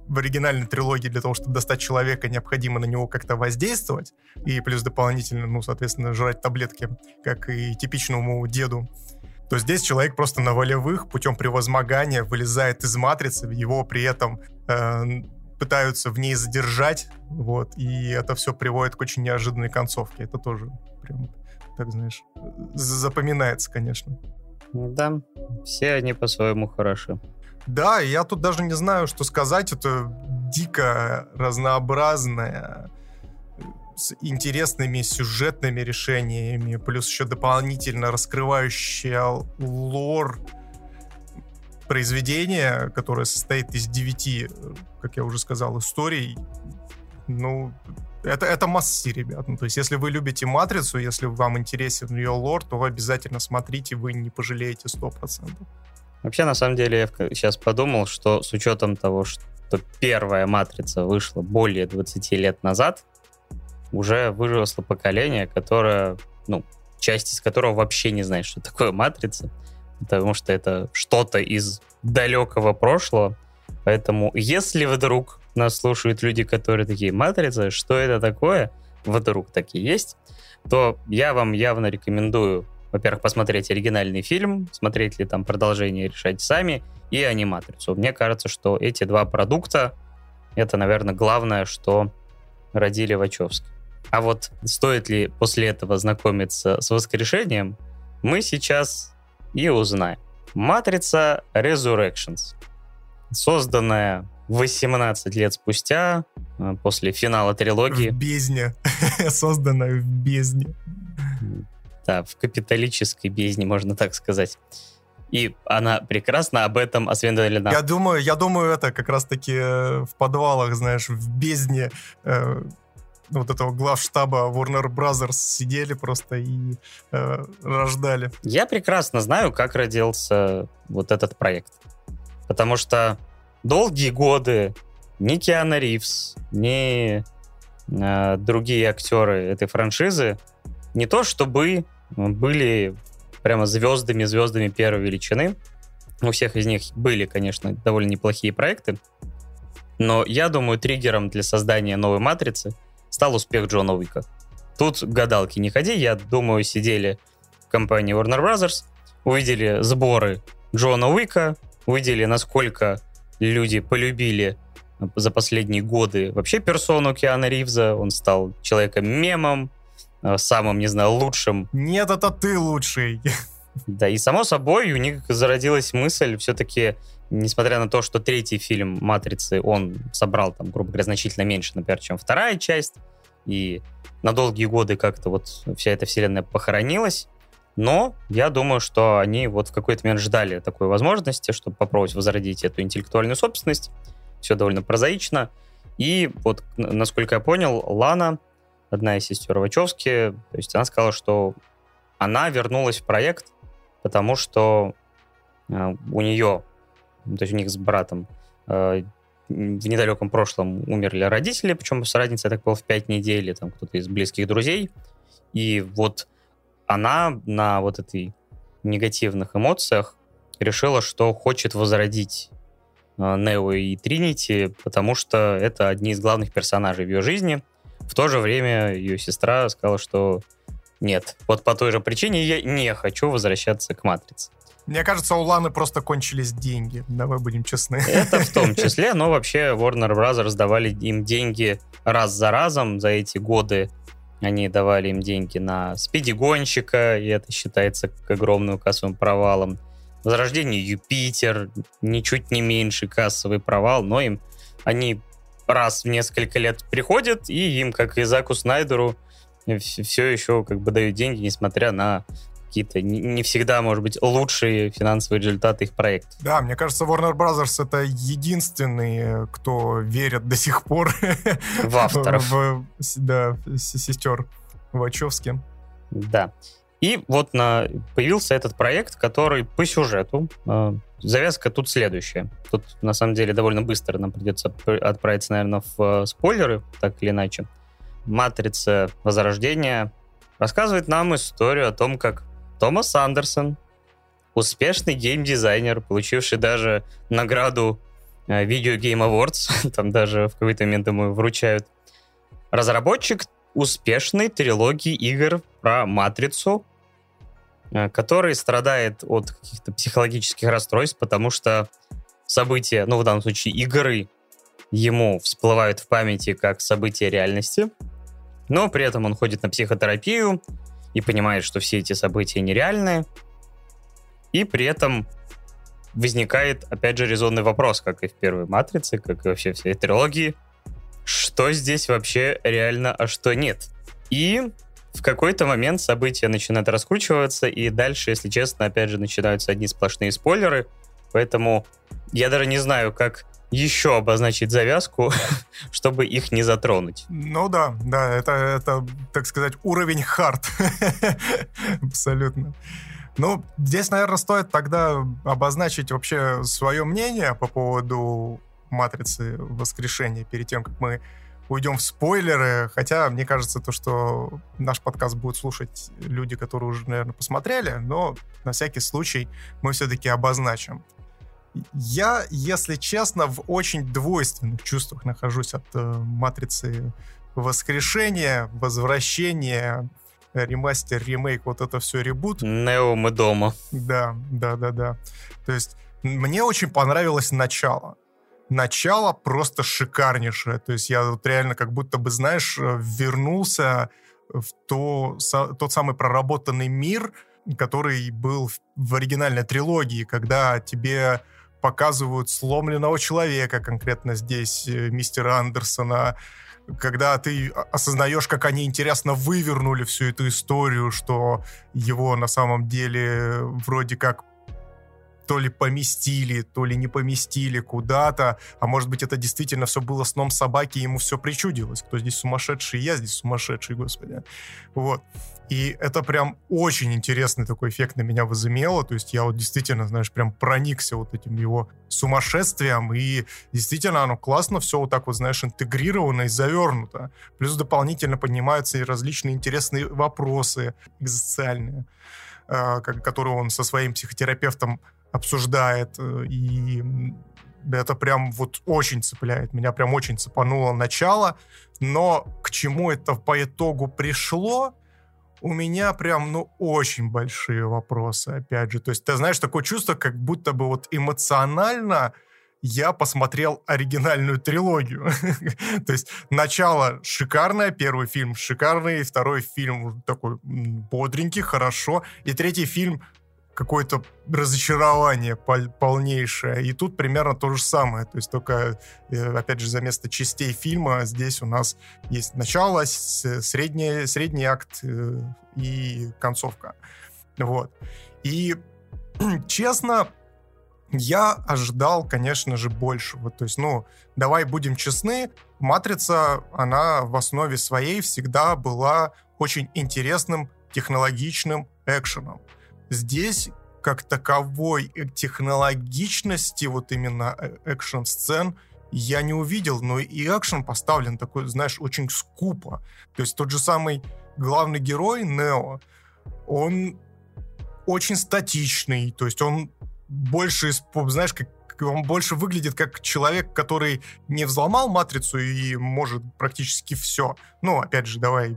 в оригинальной трилогии для того, чтобы достать человека, необходимо на него как-то воздействовать, и плюс дополнительно, ну, соответственно, жрать таблетки, как и типичному деду, то здесь человек просто на волевых путем превозмогания вылезает из матрицы, его при этом э, пытаются в ней задержать, вот, и это все приводит к очень неожиданной концовке. Это тоже прям, так знаешь, запоминается, конечно. Да, все они по-своему хороши. Да, я тут даже не знаю, что сказать. Это дико разнообразная с интересными сюжетными решениями, плюс еще дополнительно раскрывающая лор произведение, которое состоит из девяти, как я уже сказал, историй. Ну, это, это масси, ребят. Ну, то есть, если вы любите «Матрицу», если вам интересен ее лор, то вы обязательно смотрите, вы не пожалеете 100%. Вообще, на самом деле, я сейчас подумал, что с учетом того, что первая «Матрица» вышла более 20 лет назад, уже выросло поколение, которое, ну, часть из которого вообще не знает, что такое «Матрица», потому что это что-то из далекого прошлого. Поэтому, если вдруг нас слушают люди, которые такие, «Матрица», что это такое?» Вдруг такие есть, то я вам явно рекомендую во-первых, посмотреть оригинальный фильм, смотреть ли там продолжение, решать сами, и аниматрицу. Мне кажется, что эти два продукта это, наверное, главное, что родили Вачовски. А вот стоит ли после этого знакомиться с воскрешением, мы сейчас и узнаем. Матрица Resurrections, созданная 18 лет спустя, э, после финала трилогии. В бездне. Созданная в бездне. Да, в капиталической бездне, можно так сказать. И она прекрасно об этом осведомлена. Я думаю, я думаю, это как раз-таки э, в подвалах, знаешь, в бездне э, вот этого главштаба Warner Brothers сидели просто и э, рождали. Я прекрасно знаю, как родился вот этот проект. Потому что долгие годы ни Киана Ривз, ни э, другие актеры этой франшизы не то чтобы были прямо звездами-звездами первой величины. У всех из них были, конечно, довольно неплохие проекты. Но я думаю, триггером для создания новой матрицы стал успех Джона Уика. Тут гадалки не ходи, я думаю, сидели в компании Warner Brothers, увидели сборы Джона Уика, увидели, насколько люди полюбили за последние годы вообще персону Киана Ривза. Он стал человеком-мемом, Э, самым, не знаю, лучшим. Нет, это ты лучший. Да, и само собой у них зародилась мысль все-таки, несмотря на то, что третий фильм «Матрицы», он собрал, там, грубо говоря, значительно меньше, например, чем вторая часть, и на долгие годы как-то вот вся эта вселенная похоронилась, но я думаю, что они вот в какой-то момент ждали такой возможности, чтобы попробовать возродить эту интеллектуальную собственность. Все довольно прозаично. И вот, насколько я понял, Лана одна из сестер Вачовски, то есть она сказала, что она вернулась в проект, потому что э, у нее, то есть у них с братом э, в недалеком прошлом умерли родители, причем с разницей, так было, в пять недель, там кто-то из близких друзей. И вот она на вот этой негативных эмоциях решила, что хочет возродить э, Нео и Тринити, потому что это одни из главных персонажей в ее жизни — в то же время ее сестра сказала, что нет, вот по той же причине я не хочу возвращаться к «Матрице». Мне кажется, у Ланы просто кончились деньги, давай будем честны. Это в том числе, но вообще Warner Brothers давали им деньги раз за разом за эти годы. Они давали им деньги на спиди-гонщика, и это считается как огромным кассовым провалом. Возрождение Юпитер, ничуть не меньший кассовый провал, но им они раз в несколько лет приходят, и им, как и Заку Снайдеру, все еще как бы дают деньги, несмотря на какие-то не всегда, может быть, лучшие финансовые результаты их проекта. Да, мне кажется, Warner Brothers это единственный, кто верит до сих пор в авторов. В, да, сестер Вачовски. Да. И вот на, появился этот проект, который по сюжету, э, завязка тут следующая. Тут, на самом деле, довольно быстро нам придется отправиться, наверное, в э, спойлеры, так или иначе. «Матрица. Возрождение» рассказывает нам историю о том, как Томас Андерсон, успешный геймдизайнер, получивший даже награду э, Video Game Awards, там даже в какой-то момент ему вручают, разработчик успешной трилогии игр про «Матрицу», который страдает от каких-то психологических расстройств, потому что события, ну, в данном случае игры, ему всплывают в памяти как события реальности, но при этом он ходит на психотерапию и понимает, что все эти события нереальные, и при этом возникает, опять же, резонный вопрос, как и в первой «Матрице», как и вообще всей трилогии. что здесь вообще реально, а что нет. И в какой-то момент события начинают раскручиваться, и дальше, если честно, опять же, начинаются одни сплошные спойлеры. Поэтому я даже не знаю, как еще обозначить завязку, чтобы их не затронуть. Ну да, да, это, это так сказать, уровень хард. Абсолютно. Ну, здесь, наверное, стоит тогда обозначить вообще свое мнение по поводу матрицы воскрешения перед тем, как мы уйдем в спойлеры. Хотя, мне кажется, то, что наш подкаст будут слушать люди, которые уже, наверное, посмотрели, но на всякий случай мы все-таки обозначим. Я, если честно, в очень двойственных чувствах нахожусь от э, матрицы воскрешения, возвращения, ремастер, ремейк, вот это все ребут. Нео мы дома. Да, да, да, да. То есть мне очень понравилось начало. Начало просто шикарнейшее. То есть я вот реально как будто бы, знаешь, э, вернулся в то, тот самый проработанный мир, который был в оригинальной трилогии, когда тебе показывают сломленного человека, конкретно здесь э, мистера Андерсона, когда ты осознаешь, как они интересно вывернули всю эту историю, что его на самом деле вроде как то ли поместили, то ли не поместили куда-то, а может быть это действительно все было сном собаки, ему все причудилось. Кто здесь сумасшедший? Я здесь сумасшедший, господи. Вот. И это прям очень интересный такой эффект на меня возымело. То есть я вот действительно, знаешь, прям проникся вот этим его сумасшествием. И действительно оно классно все вот так вот, знаешь, интегрировано и завернуто. Плюс дополнительно поднимаются и различные интересные вопросы экзистенциальные а, которые он со своим психотерапевтом обсуждает. Э, и это прям вот очень цепляет. Меня прям очень цепануло начало. Но к чему это по итогу пришло, у меня прям, ну, очень большие вопросы, опять же. То есть, ты знаешь, такое чувство, как будто бы вот эмоционально я посмотрел оригинальную трилогию. То есть начало шикарное, первый фильм шикарный, второй фильм такой бодренький, хорошо, и третий фильм какое-то разочарование пол полнейшее. И тут примерно то же самое. То есть только, э, опять же, за место частей фильма здесь у нас есть начало, средний, средний акт э, и концовка. Вот. И честно, я ожидал, конечно же, большего. То есть, ну, давай будем честны, «Матрица», она в основе своей всегда была очень интересным технологичным экшеном. Здесь как таковой технологичности вот именно э, экшн-сцен я не увидел, но и экшен поставлен такой, знаешь, очень скупо. То есть тот же самый главный герой Нео, он очень статичный, то есть он больше, знаешь, как он больше выглядит как человек, который не взломал матрицу и может практически все. Ну, опять же, давай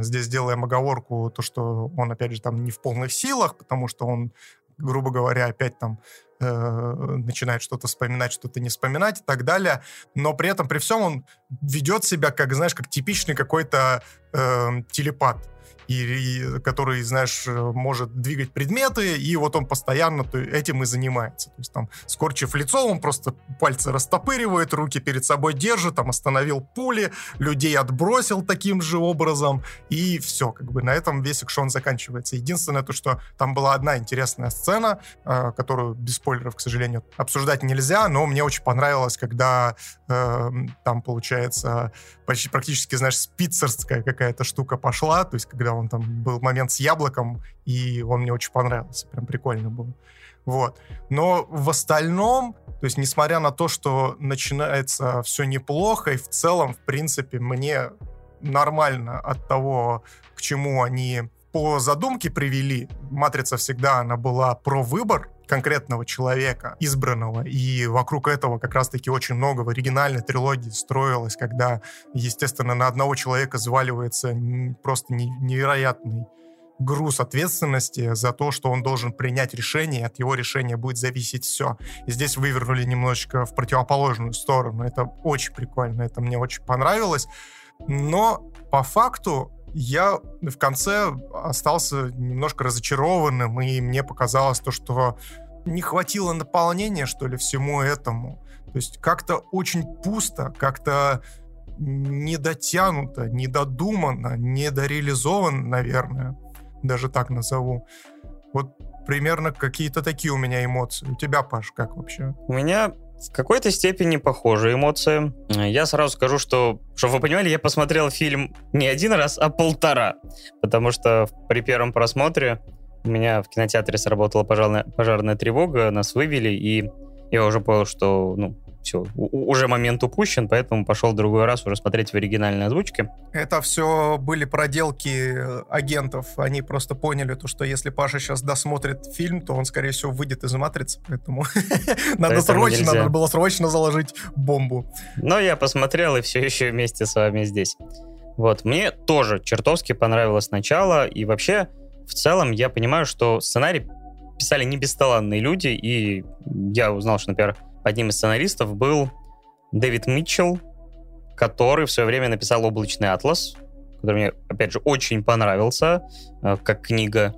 здесь делаем оговорку, то, что он, опять же, там не в полных силах, потому что он, грубо говоря, опять там э, начинает что-то вспоминать, что-то не вспоминать и так далее. Но при этом, при всем, он ведет себя, как, знаешь, как типичный какой-то э, телепат и, и который, знаешь, может двигать предметы, и вот он постоянно этим и занимается. То есть там, скорчив лицо, он просто пальцы растопыривает, руки перед собой держит, там остановил пули, людей отбросил таким же образом, и все, как бы на этом весь экшон заканчивается. Единственное то, что там была одна интересная сцена, э, которую без спойлеров, к сожалению, обсуждать нельзя, но мне очень понравилось, когда э, там, получается, почти практически, знаешь, спицерская какая-то штука пошла, то есть когда он там был момент с яблоком, и он мне очень понравился, прям прикольно был. Вот. Но в остальном, то есть несмотря на то, что начинается все неплохо, и в целом, в принципе, мне нормально от того, к чему они по задумке привели. Матрица всегда, она была про выбор, конкретного человека, избранного. И вокруг этого как раз-таки очень много в оригинальной трилогии строилось, когда, естественно, на одного человека заваливается просто невероятный груз ответственности за то, что он должен принять решение, от его решения будет зависеть все. И здесь вывернули немножечко в противоположную сторону. Это очень прикольно, это мне очень понравилось. Но по факту я в конце остался немножко разочарованным, и мне показалось то, что не хватило наполнения, что ли, всему этому. То есть как-то очень пусто, как-то недотянуто, недодумано, недореализовано, наверное. Даже так назову. Вот примерно какие-то такие у меня эмоции. У тебя, Паш, как вообще? У меня в какой-то степени похожие эмоции. Я сразу скажу, что, чтобы вы понимали, я посмотрел фильм не один раз, а полтора. Потому что при первом просмотре у меня в кинотеатре сработала пожарная, пожарная тревога, нас вывели, и я уже понял, что ну, все, уже момент упущен, поэтому пошел другой раз уже смотреть в оригинальной озвучке. Это все были проделки э, агентов. Они просто поняли то, что если Паша сейчас досмотрит фильм, то он, скорее всего, выйдет из матрицы, поэтому надо срочно, надо было срочно заложить бомбу. Но я посмотрел и все еще вместе с вами здесь. Вот, мне тоже чертовски понравилось начало, и вообще, в целом, я понимаю, что сценарий писали не бесталанные люди, и я узнал, что, например, одним из сценаристов был Дэвид Митчелл, который в свое время написал «Облачный атлас», который мне, опять же, очень понравился, э, как книга,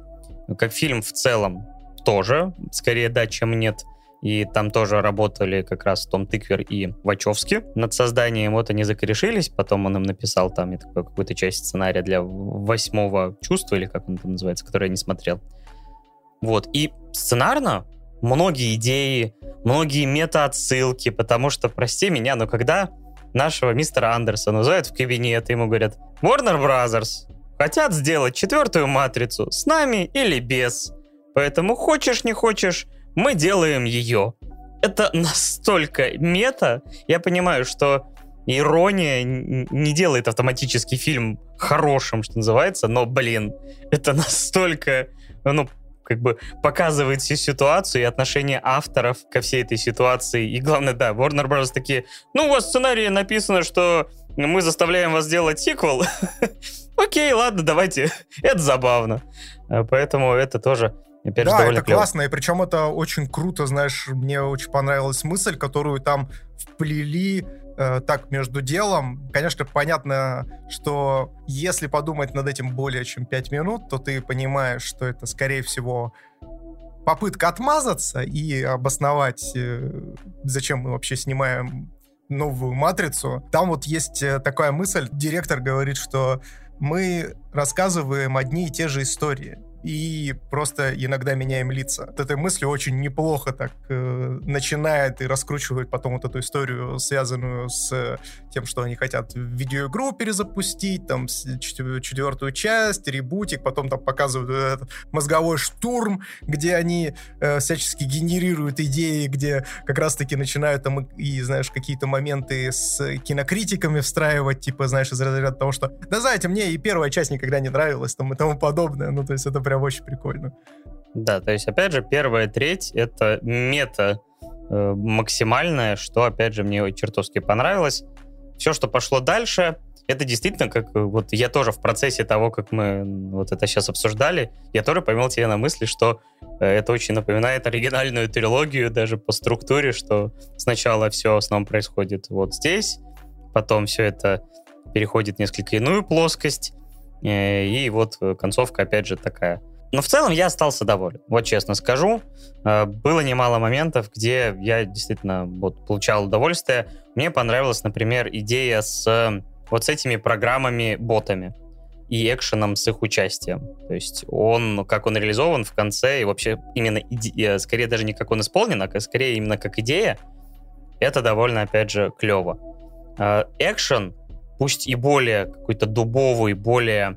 как фильм в целом тоже, скорее да, чем нет. И там тоже работали как раз Том Тыквер и Вачовски над созданием. Вот они закорешились, потом он им написал там какую-то часть сценария для восьмого чувства, или как он там называется, который я не смотрел. Вот. И сценарно многие идеи, многие мета-отсылки, потому что, прости меня, но когда нашего мистера Андерсона вызывают в кабинет, ему говорят, Warner Brothers хотят сделать четвертую матрицу с нами или без. Поэтому хочешь не хочешь, мы делаем ее. Это настолько мета. Я понимаю, что ирония не делает автоматически фильм хорошим, что называется, но, блин, это настолько, ну, как бы показывает всю ситуацию и отношение авторов ко всей этой ситуации. И главное, да, Warner Bros. такие, ну, у вас в сценарии написано, что мы заставляем вас делать сиквел. Окей, ладно, давайте. это забавно. Э, поэтому это тоже Опять да, это клево. классно, и причем это очень круто, знаешь, мне очень понравилась мысль, которую там вплели э, так между делом. Конечно, понятно, что если подумать над этим более чем 5 минут, то ты понимаешь, что это, скорее всего, попытка отмазаться и обосновать, э, зачем мы вообще снимаем новую матрицу. Там вот есть э, такая мысль, директор говорит, что мы рассказываем одни и те же истории и просто иногда меняем лица. От этой мысли очень неплохо так э, начинает и раскручивает потом вот эту историю, связанную с тем, что они хотят видеоигру перезапустить, там четвертую часть, ребутик, потом там показывают этот мозговой штурм, где они э, всячески генерируют идеи, где как раз-таки начинают там и, знаешь, какие-то моменты с кинокритиками встраивать, типа, знаешь, из разряда того, что да знаете, мне и первая часть никогда не нравилась, там и тому подобное. Ну, то есть это прям очень прикольно. Да, то есть, опять же, первая треть — это мета э, максимальная, что, опять же, мне чертовски понравилось. Все, что пошло дальше, это действительно как э, вот я тоже в процессе того, как мы вот это сейчас обсуждали, я тоже поймал тебе на мысли, что э, это очень напоминает оригинальную трилогию даже по структуре, что сначала все в основном происходит вот здесь, потом все это переходит в несколько иную плоскость, и вот э, концовка, опять же, такая. Но в целом я остался доволен, вот честно скажу. Э, было немало моментов, где я действительно вот, получал удовольствие. Мне понравилась, например, идея с вот с этими программами-ботами и экшеном с их участием. То есть он, как он реализован в конце, и вообще именно, иде... скорее даже не как он исполнен, а скорее именно как идея, это довольно, опять же, клево. Экшен пусть и более какой-то дубовый, более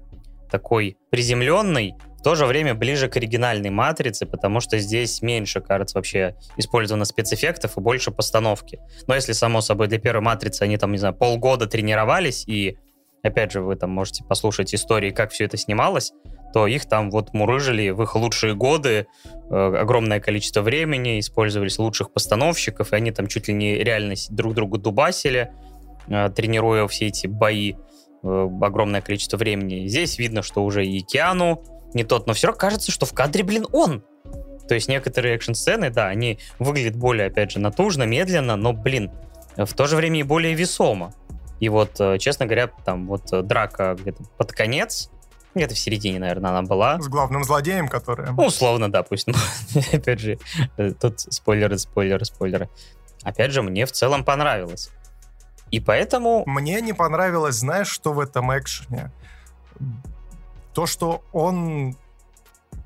такой приземленный, в то же время ближе к оригинальной матрице, потому что здесь меньше, кажется, вообще использовано спецэффектов и больше постановки. Но если, само собой, для первой матрицы они там, не знаю, полгода тренировались, и, опять же, вы там можете послушать истории, как все это снималось, то их там вот мурыжили в их лучшие годы, э, огромное количество времени, использовались лучших постановщиков, и они там чуть ли не реально друг другу дубасили, тренируя все эти бои э, огромное количество времени. Здесь видно, что уже и Киану не тот, но все равно кажется, что в кадре, блин, он. То есть некоторые экшн-сцены, да, они выглядят более, опять же, натужно, медленно, но, блин, в то же время и более весомо. И вот, э, честно говоря, там вот драка где-то под конец, где-то в середине, наверное, она была. С главным злодеем, который... Ну, условно, да, пусть. опять же, тут спойлеры, спойлеры, спойлеры. Опять же, мне в целом понравилось. И поэтому... Мне не понравилось, знаешь, что в этом экшене? То, что он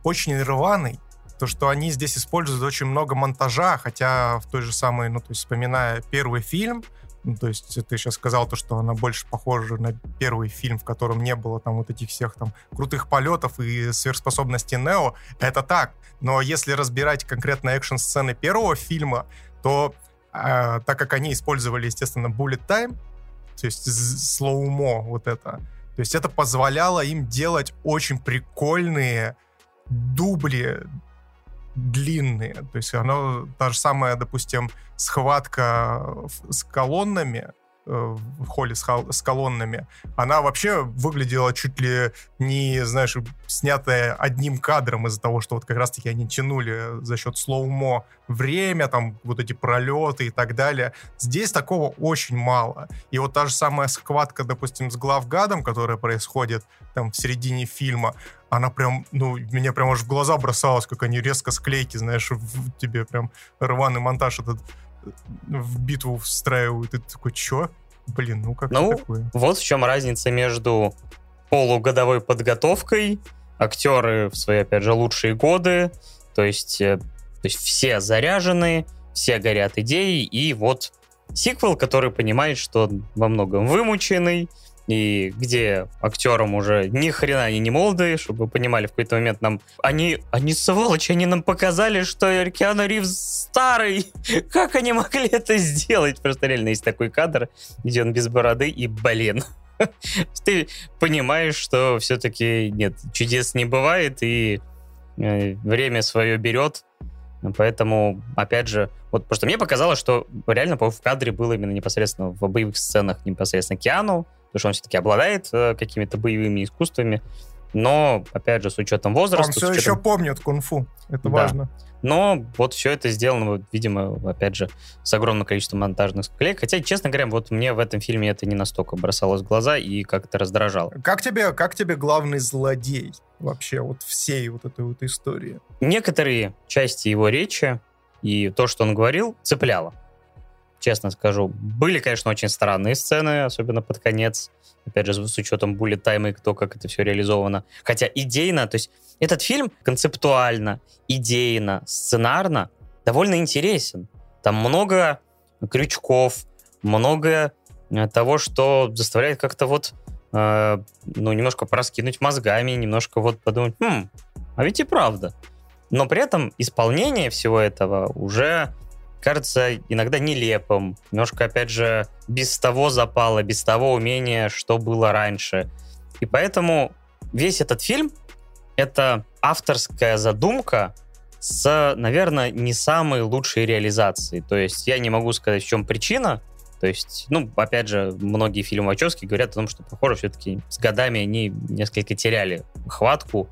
очень рваный, то, что они здесь используют очень много монтажа, хотя в той же самой, ну, то есть вспоминая первый фильм, ну, то есть ты сейчас сказал то, что она больше похожа на первый фильм, в котором не было там вот этих всех там крутых полетов и сверхспособностей Нео. Это так. Но если разбирать конкретно экшн-сцены первого фильма, то э, так как они использовали, естественно, bullet time, то есть slow-mo вот это, то есть это позволяло им делать очень прикольные дубли длинные. То есть оно та же самая, допустим, схватка с колоннами, Э, в холле с, с колоннами, она вообще выглядела чуть ли не, знаешь, снятая одним кадром из-за того, что вот как раз-таки они тянули за счет slow-mo время, там вот эти пролеты и так далее. Здесь такого очень мало. И вот та же самая схватка, допустим, с главгадом, которая происходит там в середине фильма, она прям, ну, меня прям аж в глаза бросалась, как они резко склейки, знаешь, в тебе прям рваный монтаж этот в битву встраивают. И ты такой, чё? Блин, ну как ну, такое? вот в чем разница между полугодовой подготовкой, актеры в свои, опять же, лучшие годы, то есть, э, то есть все заряжены, все горят идеей, и вот сиквел, который понимает, что во многом вымученный, и где актерам уже ни хрена они не молодые, чтобы вы понимали, в какой-то момент нам... Они, они сволочи, они нам показали, что Киану Ривз старый. Как они могли это сделать? Просто реально есть такой кадр, где он без бороды, и, блин, ты понимаешь, что все-таки нет, чудес не бывает, и э, время свое берет, Поэтому, опять же, вот потому что мне показалось, что реально в кадре было именно непосредственно в боевых сценах непосредственно Киану, потому что он все-таки обладает э, какими-то боевыми искусствами, но, опять же, с учетом возраста... Он все учетом... еще помнит кунг-фу, это да. важно. Но вот все это сделано, видимо, опять же, с огромным количеством монтажных склеек. Хотя, честно говоря, вот мне в этом фильме это не настолько бросалось в глаза и как-то раздражало. Как тебе, как тебе главный злодей вообще вот всей вот этой вот истории? Некоторые части его речи и то, что он говорил, цепляло честно скажу. Были, конечно, очень странные сцены, особенно под конец. Опять же, с учетом буллет тайма и то, как это все реализовано. Хотя идейно, то есть этот фильм концептуально, идейно, сценарно довольно интересен. Там много крючков, много э, того, что заставляет как-то вот, э, ну, немножко проскинуть мозгами, немножко вот подумать, хм, а ведь и правда. Но при этом исполнение всего этого уже кажется иногда нелепым, немножко, опять же, без того запала, без того умения, что было раньше. И поэтому весь этот фильм — это авторская задумка с, наверное, не самой лучшей реализацией. То есть я не могу сказать, в чем причина, то есть, ну, опять же, многие фильмы Вачовски говорят о том, что, похоже, все-таки с годами они несколько теряли хватку,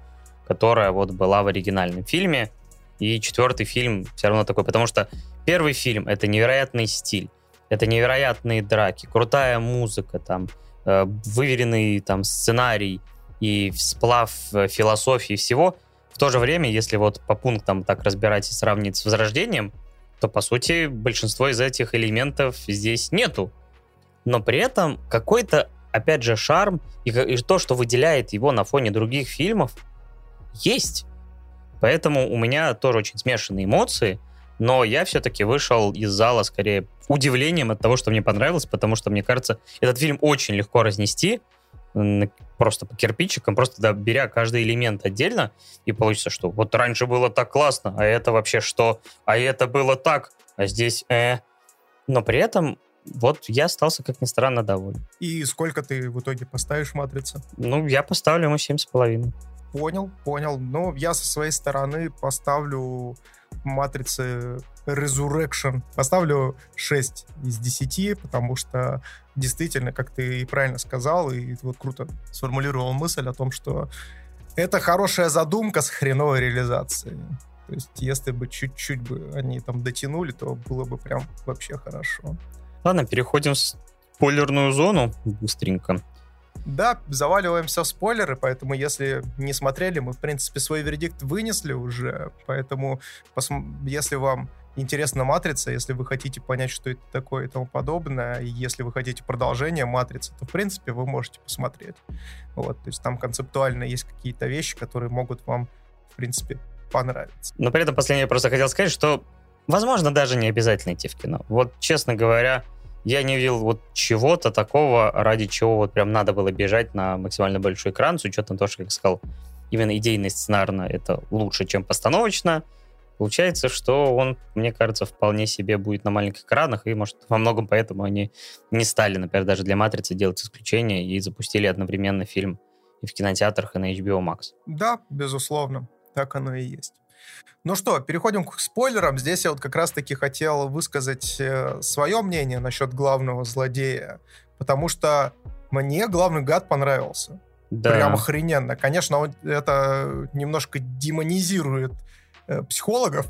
которая вот была в оригинальном фильме. И четвертый фильм все равно такой, потому что первый фильм — это невероятный стиль, это невероятные драки, крутая музыка, там, э, выверенный там сценарий и сплав э, философии всего. В то же время, если вот по пунктам так разбирать и сравнить с Возрождением, то, по сути, большинство из этих элементов здесь нету. Но при этом какой-то, опять же, шарм и, и то, что выделяет его на фоне других фильмов, есть. Поэтому у меня тоже очень смешанные эмоции, но я все-таки вышел из зала скорее удивлением от того, что мне понравилось, потому что, мне кажется, этот фильм очень легко разнести, просто по кирпичикам, просто да, беря каждый элемент отдельно, и получится, что вот раньше было так классно, а это вообще что? А это было так, а здесь э. Но при этом вот я остался, как ни странно, доволен. И сколько ты в итоге поставишь «Матрице»? Ну, я поставлю ему семь с половиной. Понял, понял. Но я со своей стороны поставлю матрице Resurrection. Поставлю 6 из 10, потому что действительно, как ты и правильно сказал, и вот круто сформулировал мысль о том, что это хорошая задумка с хреновой реализацией. То есть, если бы чуть-чуть бы они там дотянули, то было бы прям вообще хорошо. Ладно, переходим в спойлерную зону быстренько. Да, заваливаемся в спойлеры, поэтому если не смотрели, мы, в принципе, свой вердикт вынесли уже, поэтому если вам интересна «Матрица», если вы хотите понять, что это такое и тому подобное, и если вы хотите продолжение «Матрицы», то, в принципе, вы можете посмотреть. Вот, то есть там концептуально есть какие-то вещи, которые могут вам, в принципе, понравиться. Но при этом последнее я просто хотел сказать, что, возможно, даже не обязательно идти в кино. Вот, честно говоря, я не видел вот чего-то такого, ради чего вот прям надо было бежать на максимально большой экран, с учетом того, что, как сказал, именно идейно сценарно это лучше, чем постановочно. Получается, что он, мне кажется, вполне себе будет на маленьких экранах, и, может, во многом поэтому они не стали, например, даже для «Матрицы» делать исключение и запустили одновременно фильм и в кинотеатрах, и на HBO Max. Да, безусловно, так оно и есть. Ну что, переходим к спойлерам. Здесь я вот как раз-таки хотел высказать э, свое мнение насчет главного злодея, потому что мне главный гад понравился. Да. Прям охрененно. Конечно, он это немножко демонизирует психологов,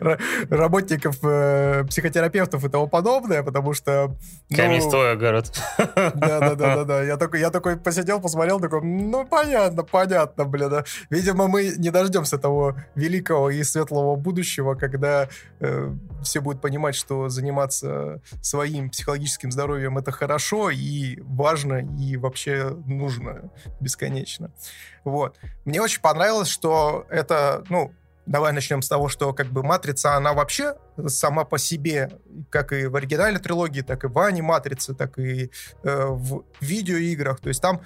работников, э, психотерапевтов и тому подобное, потому что... Ну, Камень твой огород. Да-да-да. Я такой, я такой посидел, посмотрел, такой, ну, понятно, понятно, блин. Видимо, мы не дождемся того великого и светлого будущего, когда э, все будут понимать, что заниматься своим психологическим здоровьем это хорошо и важно, и вообще нужно бесконечно. Вот. Мне очень понравилось, что это, ну, давай начнем с того, что как бы «Матрица», она вообще сама по себе, как и в оригинальной трилогии, так и в аниматрице, так и э, в видеоиграх, то есть там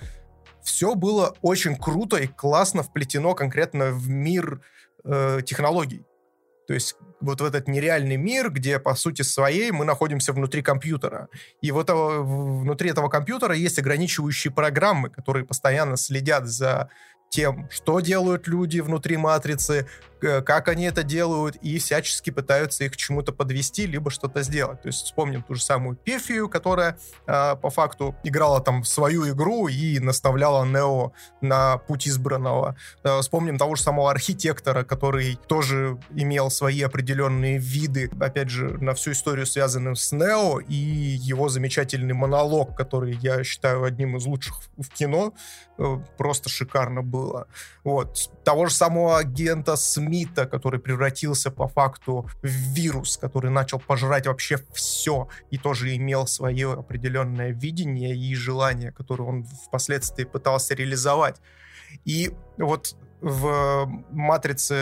все было очень круто и классно вплетено конкретно в мир э, технологий. То есть вот в этот нереальный мир, где, по сути своей, мы находимся внутри компьютера. И вот внутри этого компьютера есть ограничивающие программы, которые постоянно следят за тем, что делают люди внутри матрицы, как они это делают, и всячески пытаются их к чему-то подвести, либо что-то сделать. То есть вспомним ту же самую Пефию, которая э, по факту играла там свою игру и наставляла Нео на путь избранного. Э, вспомним того же самого архитектора, который тоже имел свои определенные виды, опять же, на всю историю связанную с Нео, и его замечательный монолог, который я считаю одним из лучших в кино, э, просто шикарно было. Вот. Того же самого агента Смита Смита, который превратился по факту в вирус, который начал пожрать вообще все и тоже имел свое определенное видение и желание, которое он впоследствии пытался реализовать. И вот в «Матрице»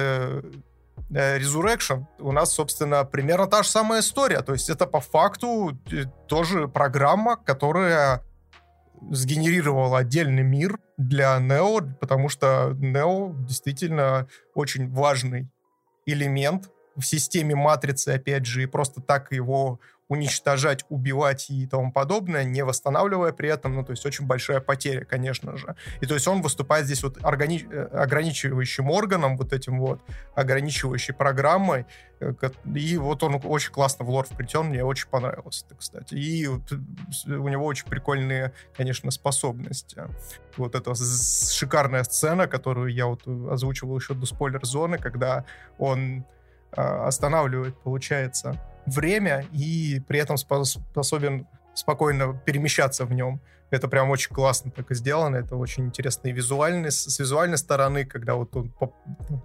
э, Resurrection у нас, собственно, примерно та же самая история. То есть это по факту э, тоже программа, которая сгенерировал отдельный мир для Нео, потому что Нео действительно очень важный элемент в системе матрицы, опять же, и просто так его уничтожать, убивать и тому подобное, не восстанавливая при этом, ну, то есть очень большая потеря, конечно же. И то есть он выступает здесь вот органи... Э, ограничивающим органом, вот этим вот, ограничивающей программой, э, и вот он очень классно в лор вплетен, мне очень понравилось это, кстати. И вот у него очень прикольные, конечно, способности. Вот эта шикарная сцена, которую я вот озвучивал еще до спойлер-зоны, когда он останавливает, получается, время и при этом способен спокойно перемещаться в нем. Это прям очень классно так и сделано, это очень интересно и визуально, с визуальной стороны, когда вот он поп-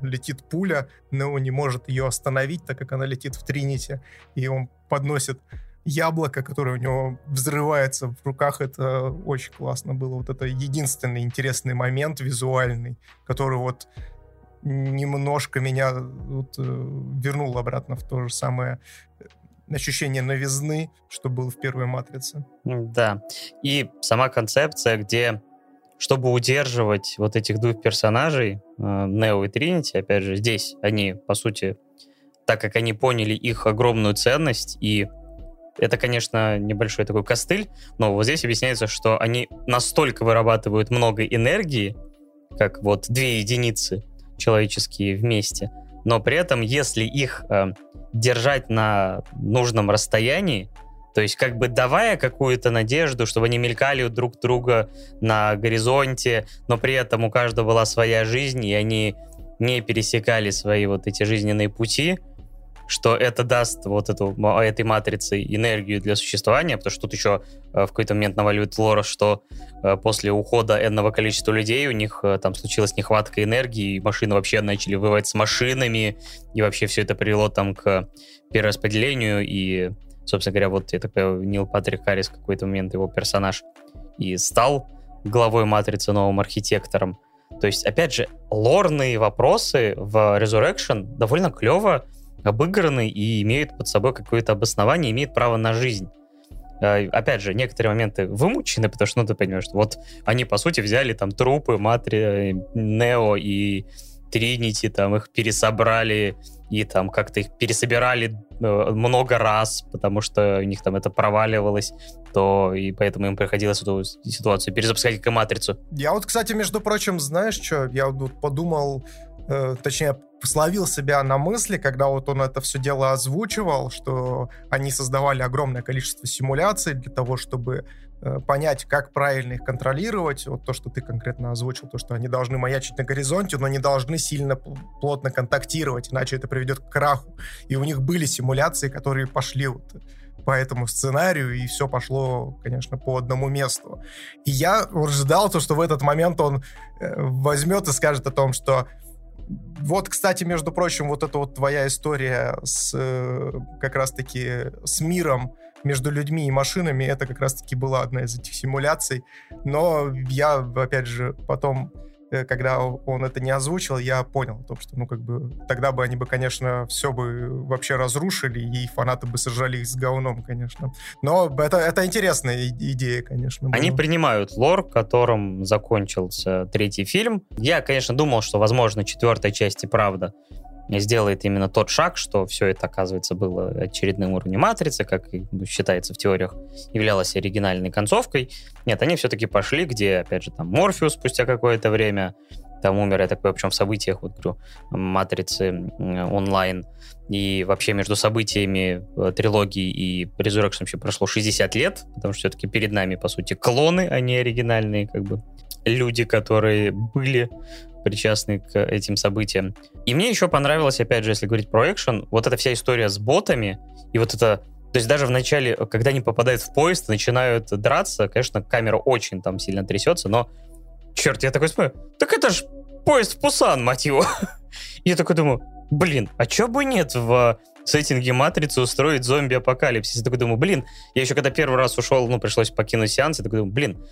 летит пуля, но он не может ее остановить, так как она летит в Тринити, и он подносит яблоко, которое у него взрывается в руках, это очень классно было. Вот это единственный интересный момент визуальный, который вот немножко меня вот, э, вернул обратно в то же самое э, ощущение новизны, что было в первой «Матрице». Да. И сама концепция, где чтобы удерживать вот этих двух персонажей, э, Нео и Тринити, опять же, здесь они, по сути, так как они поняли их огромную ценность, и это, конечно, небольшой такой костыль, но вот здесь объясняется, что они настолько вырабатывают много энергии, как вот две единицы, человеческие вместе. Но при этом, если их э, держать на нужном расстоянии, то есть как бы давая какую-то надежду, чтобы они мелькали друг друга на горизонте, но при этом у каждого была своя жизнь, и они не пересекали свои вот эти жизненные пути, что это даст вот эту, этой матрице энергию для существования, потому что тут еще э, в какой-то момент наваливает лора, что э, после ухода энного количества людей у них э, там случилась нехватка энергии, и машины вообще начали выводить с машинами, и вообще все это привело там к перераспределению, и, собственно говоря, вот я так понимаю, Нил Патрик Харрис какой-то момент его персонаж и стал главой матрицы новым архитектором. То есть, опять же, лорные вопросы в Resurrection довольно клево обыграны и имеют под собой какое-то обоснование, имеют право на жизнь. Э, опять же, некоторые моменты вымучены, потому что, ну, ты понимаешь, что вот они, по сути, взяли там трупы Матри, Нео и Тринити, там их пересобрали и там как-то их пересобирали э, много раз, потому что у них там это проваливалось, то и поэтому им приходилось эту ситуацию перезапускать как и матрицу. Я вот, кстати, между прочим, знаешь что, я вот подумал, э, точнее, словил себя на мысли, когда вот он это все дело озвучивал, что они создавали огромное количество симуляций для того, чтобы э, понять, как правильно их контролировать. Вот то, что ты конкретно озвучил, то, что они должны маячить на горизонте, но не должны сильно плотно контактировать, иначе это приведет к краху. И у них были симуляции, которые пошли вот по этому сценарию, и все пошло, конечно, по одному месту. И я ждал то, что в этот момент он э, возьмет и скажет о том, что вот, кстати, между прочим, вот эта вот твоя история с э, как раз-таки с миром между людьми и машинами, это как раз-таки была одна из этих симуляций. Но я, опять же, потом когда он это не озвучил, я понял о том, что, ну, как бы, тогда бы они бы, конечно, все бы вообще разрушили, и фанаты бы сожрали их с говном, конечно. Но это, это интересная идея, конечно. Была. Они принимают лор, которым закончился третий фильм. Я, конечно, думал, что, возможно, четвертая часть и правда сделает именно тот шаг, что все это, оказывается, было очередным уровнем матрицы, как считается в теориях, являлось оригинальной концовкой. Нет, они все-таки пошли, где, опять же, там Морфеус спустя какое-то время там умер, я такой, причем в событиях, вот говорю, матрицы онлайн, и вообще между событиями э, трилогии и Resurrection вообще прошло 60 лет, потому что все-таки перед нами, по сути, клоны, а не оригинальные, как бы, люди, которые были причастны к этим событиям. И мне еще понравилось, опять же, если говорить про экшен, вот эта вся история с ботами, и вот это то есть даже в начале, когда они попадают в поезд, начинают драться, конечно, камера очень там сильно трясется, но, черт, я такой смотрю, так это ж поезд в Пусан, мать его. я такой думаю, блин, а чё бы нет в сеттинге Матрицы устроить зомби-апокалипсис? Я такой думаю, блин, я еще когда первый раз ушел, ну, пришлось покинуть сеанс, я такой думаю, блин,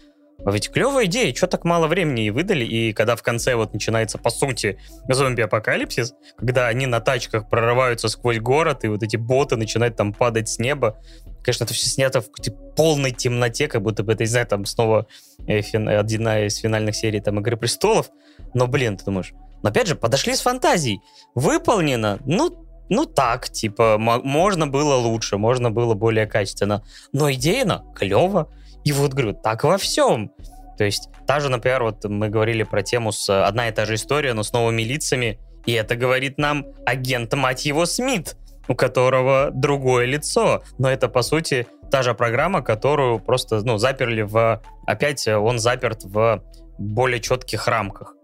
а ведь клевая идея, что так мало времени и выдали, и когда в конце вот начинается, по сути, зомби-апокалипсис, когда они на тачках прорываются сквозь город, и вот эти боты начинают там падать с неба, конечно, это все снято в полной темноте, как будто бы это, не знаю, там снова э, одна из финальных серий там «Игры престолов», но, блин, ты думаешь, но опять же, подошли с фантазией, выполнено, ну, ну так, типа, можно было лучше, можно было более качественно, но идейно клево, и вот, говорю, так во всем. То есть, та же, например, вот мы говорили про тему с одна и та же история, но с новыми лицами, и это говорит нам агент, мать его, Смит, у которого другое лицо. Но это, по сути, та же программа, которую просто, ну, заперли в... Опять он заперт в более четких рамках.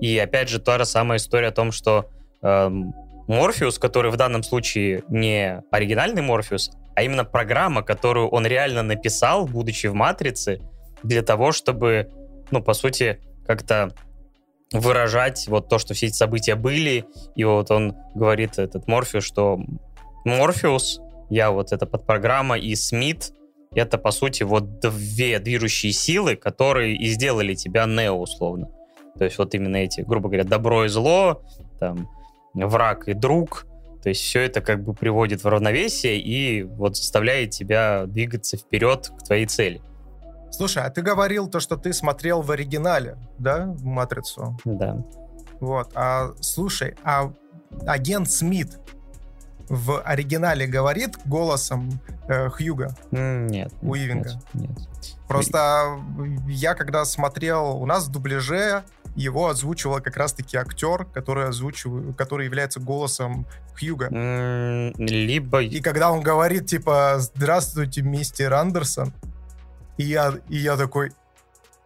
И, опять же, та же самая история о том, что эм, Морфеус, который в данном случае не оригинальный Морфеус, а именно программа, которую он реально написал, будучи в Матрице, для того, чтобы, ну, по сути, как-то выражать вот то, что все эти события были. И вот он говорит, этот Морфеус, что Морфеус, я вот эта подпрограмма, и Смит, это, по сути, вот две движущие силы, которые и сделали тебя Нео, условно. То есть вот именно эти, грубо говоря, добро и зло, там, враг и друг, то есть все это как бы приводит в равновесие и вот заставляет тебя двигаться вперед к твоей цели. Слушай, а ты говорил то, что ты смотрел в оригинале, да, «Матрицу»? Да. Вот, а слушай, а агент Смит в оригинале говорит голосом э, Хьюга? Нет. Уивинга? Нет, нет. Просто я когда смотрел, у нас в дубляже его озвучивал как раз-таки актер, который озвучивает, который является голосом Хьюга. Либо... И когда он говорит, типа, «Здравствуйте, мистер Андерсон», и я, и я такой,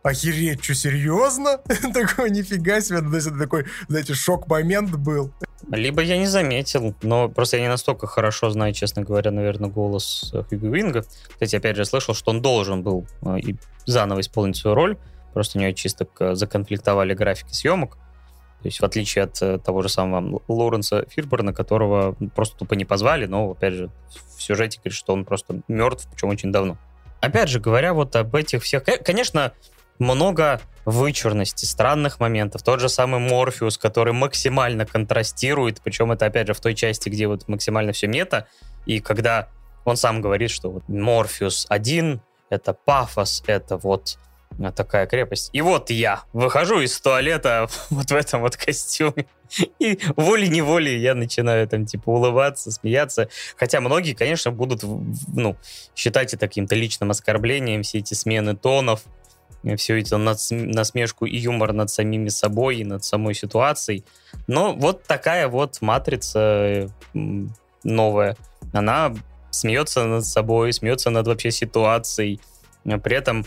охереть, что, серьезно? такой, нифига себе, то есть это такой, знаете, шок-момент был. Либо я не заметил, но просто я не настолько хорошо знаю, честно говоря, наверное, голос Хьюго Винга. Кстати, опять же, слышал, что он должен был э, и заново исполнить свою роль, просто у него чисто законфликтовали графики съемок. То есть в отличие от э, того же самого Лоренса Фишборна, которого просто тупо не позвали, но, опять же, в сюжете говорит, что он просто мертв, причем очень давно. Опять же, говоря вот об этих всех... Конечно, много вычурности, странных моментов. Тот же самый Морфеус, который максимально контрастирует, причем это, опять же, в той части, где вот максимально все мета, и когда он сам говорит, что вот Морфеус один, это пафос, это вот такая крепость. И вот я выхожу из туалета вот в этом вот костюме. И волей-неволей я начинаю там типа улыбаться, смеяться. Хотя многие, конечно, будут ну, считать это каким-то личным оскорблением, все эти смены тонов, все это насмешку и юмор над самими собой и над самой ситуацией. Но вот такая вот матрица новая. Она смеется над собой, смеется над вообще ситуацией. При этом э,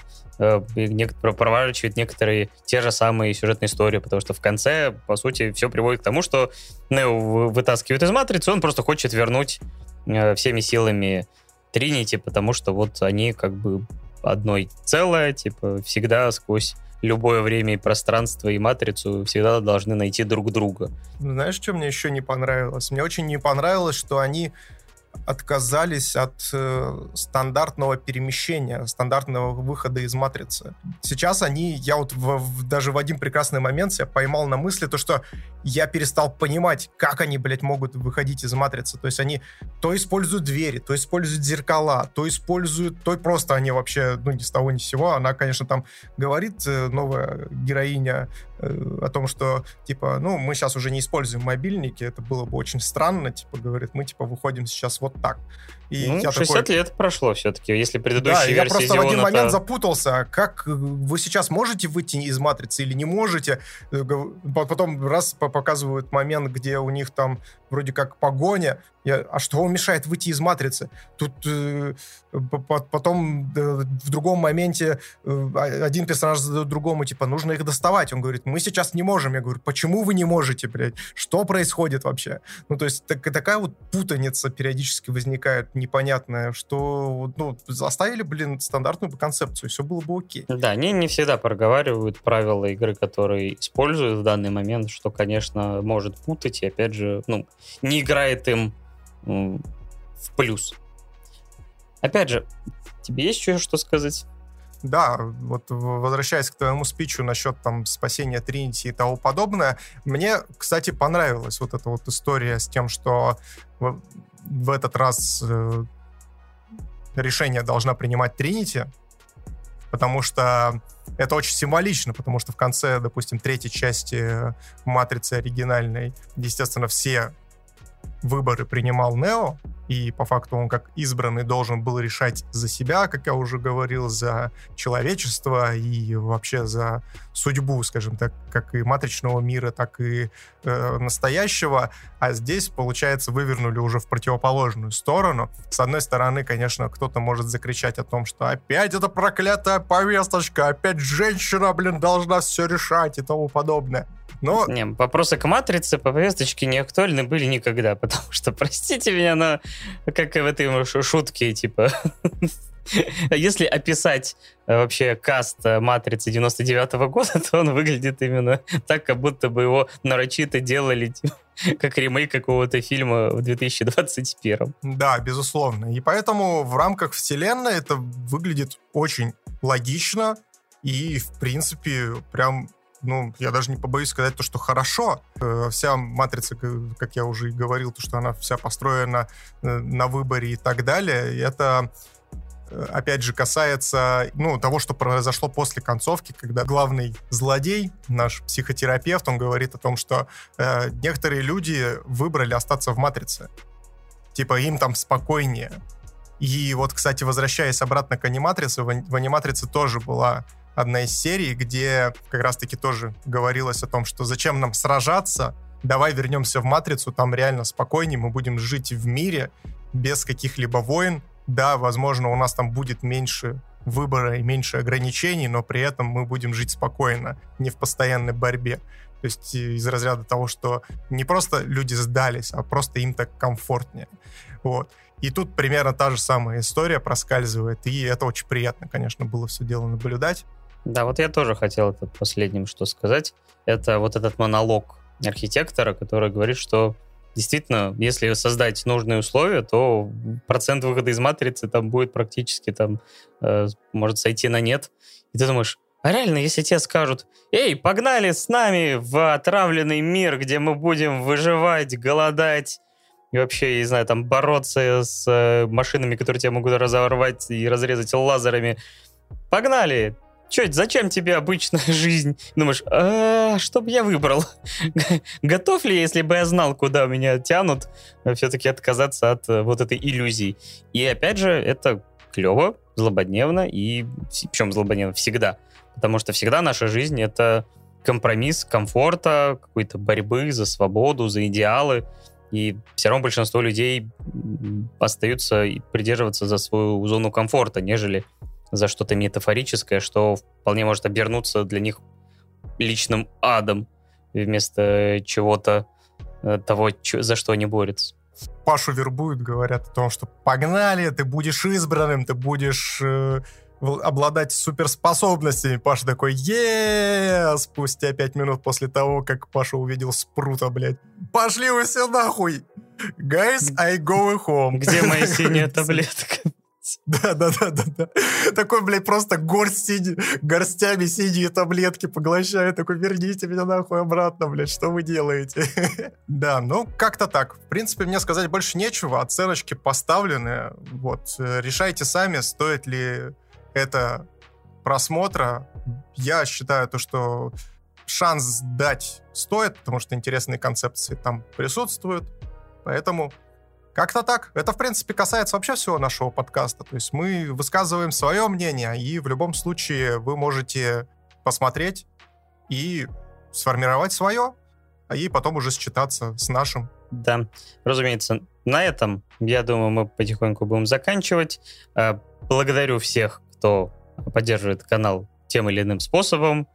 проворачивает некоторые те же самые сюжетные истории, потому что в конце, по сути, все приводит к тому, что Нео вытаскивает из матрицы, он просто хочет вернуть э, всеми силами Тринити, потому что вот они как бы одной целое, типа всегда сквозь любое время и пространство и матрицу всегда должны найти друг друга. Знаешь, что мне еще не понравилось? Мне очень не понравилось, что они отказались от э, стандартного перемещения, стандартного выхода из матрицы. Сейчас они, я вот в, в, даже в один прекрасный момент себя поймал на мысли, то, что я перестал понимать, как они, блядь, могут выходить из матрицы. То есть они то используют двери, то используют зеркала, то используют, то просто они вообще, ну, ни с того ни с сего. Она, конечно, там говорит, э, новая героиня, о том, что, типа, ну, мы сейчас уже не используем мобильники, это было бы очень странно, типа, говорит, мы, типа, выходим сейчас вот так. И ну, я 60 такой... лет прошло все-таки, если предыдущие да, я просто в один момент запутался, как вы сейчас можете выйти из матрицы или не можете. Э, потом раз показывают момент, где у них там вроде как погоня, я, а что вам мешает выйти из матрицы? Тут э, потом э, в другом моменте э, один персонаж задает другому, типа, нужно их доставать. Он говорит, мы сейчас не можем. Я говорю, почему вы не можете, блядь? Что происходит вообще? Ну, то есть так, такая вот путаница периодически возникает непонятная, что, ну, оставили, блин, стандартную концепцию, все было бы окей. Да, они не всегда проговаривают правила игры, которые используют в данный момент, что, конечно, может путать, и, опять же, ну, не играет им в плюс. Опять же, тебе есть еще что сказать? Да, вот возвращаясь к твоему спичу насчет там спасения Тринити и того подобное, мне, кстати, понравилась вот эта вот история с тем, что в, этот раз э, решение должна принимать Тринити, потому что это очень символично, потому что в конце, допустим, третьей части Матрицы оригинальной, естественно, все выборы принимал Нео, и по факту он как избранный должен был решать за себя, как я уже говорил, за человечество и вообще за судьбу, скажем так, как и матричного мира, так и э, настоящего. А здесь, получается, вывернули уже в противоположную сторону. С одной стороны, конечно, кто-то может закричать о том, что опять эта проклятая повесточка, опять женщина, блин, должна все решать и тому подобное. Но... Не, вопросы к матрице по повесточке не актуальны были никогда, потому что, простите меня, но как в этой шутке, типа, если описать э, вообще каст э, «Матрицы» 99 -го года, то он выглядит именно так, как будто бы его нарочито делали типа, как ремейк какого-то фильма в 2021. Да, безусловно. И поэтому в рамках вселенной это выглядит очень логично и, в принципе, прям ну, я даже не побоюсь сказать то, что хорошо. Э, вся матрица, как я уже и говорил, то, что она вся построена э, на выборе и так далее, это э, опять же, касается ну, того, что произошло после концовки, когда главный злодей, наш психотерапевт, он говорит о том, что э, некоторые люди выбрали остаться в «Матрице». Типа им там спокойнее. И вот, кстати, возвращаясь обратно к аниматрице, в аниматрице тоже была одна из серий, где как раз-таки тоже говорилось о том, что зачем нам сражаться, давай вернемся в Матрицу, там реально спокойнее, мы будем жить в мире без каких-либо войн. Да, возможно, у нас там будет меньше выбора и меньше ограничений, но при этом мы будем жить спокойно, не в постоянной борьбе. То есть из разряда того, что не просто люди сдались, а просто им так комфортнее. Вот. И тут примерно та же самая история проскальзывает, и это очень приятно, конечно, было все дело наблюдать. Да, вот я тоже хотел это последним что сказать. Это вот этот монолог архитектора, который говорит, что действительно, если создать нужные условия, то процент выхода из матрицы там будет практически там, э, может сойти на нет. И ты думаешь, а реально, если тебе скажут, эй, погнали с нами в отравленный мир, где мы будем выживать, голодать, и вообще, я не знаю, там бороться с э, машинами, которые тебя могут разорвать и разрезать лазерами. Погнали! Че, зачем тебе обычная жизнь? Думаешь, а, что бы я выбрал? Готов ли, если бы я знал, куда меня тянут, все-таки отказаться от э, вот этой иллюзии? И опять же, это клево, злободневно, и причем злободневно всегда. Потому что всегда наша жизнь — это компромисс комфорта, какой-то борьбы за свободу, за идеалы. И все равно большинство людей остаются придерживаться за свою зону комфорта, нежели за что-то метафорическое, что вполне может обернуться для них личным адом вместо чего-то э, того, за что они борются. Пашу вербуют, говорят о том, что погнали, ты будешь избранным, ты будешь э, обладать суперспособностями. Паша такой, е Спустя пять минут после того, как Паша увидел Спрута, блядь. Пошли вы все нахуй! Guys, I go home. Где моя синяя таблетка? Да, да, да, да, да. Такой, блядь, просто горсть синий, горстями синие таблетки поглощает. Такой, верните меня нахуй обратно, блядь, что вы делаете? Да, ну, как-то так. В принципе, мне сказать больше нечего. Оценочки поставлены. Вот, э, решайте сами, стоит ли это просмотра. Я считаю то, что шанс дать стоит, потому что интересные концепции там присутствуют. Поэтому как-то так. Это, в принципе, касается вообще всего нашего подкаста. То есть мы высказываем свое мнение, и в любом случае вы можете посмотреть и сформировать свое, а и потом уже считаться с нашим. Да, разумеется. На этом, я думаю, мы потихоньку будем заканчивать. Э, благодарю всех, кто поддерживает канал тем или иным способом,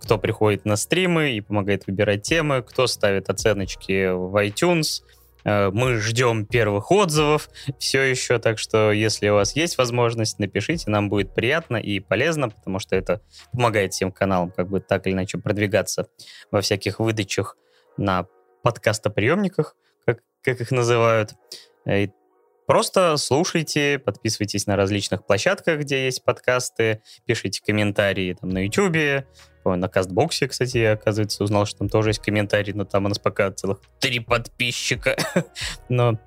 кто приходит на стримы и помогает выбирать темы, кто ставит оценочки в iTunes. Э, мы ждем первых отзывов все еще, так что если у вас есть возможность, напишите, нам будет приятно и полезно, потому что это помогает всем каналам как бы так или иначе продвигаться во всяких выдачах на подкастоприемниках, как, как их называют. Э, и Просто слушайте, подписывайтесь на различных площадках, где есть подкасты, пишите комментарии там на YouTube, на Кастбоксе, кстати, я, оказывается, узнал, что там тоже есть комментарии, но там у нас пока целых три подписчика. но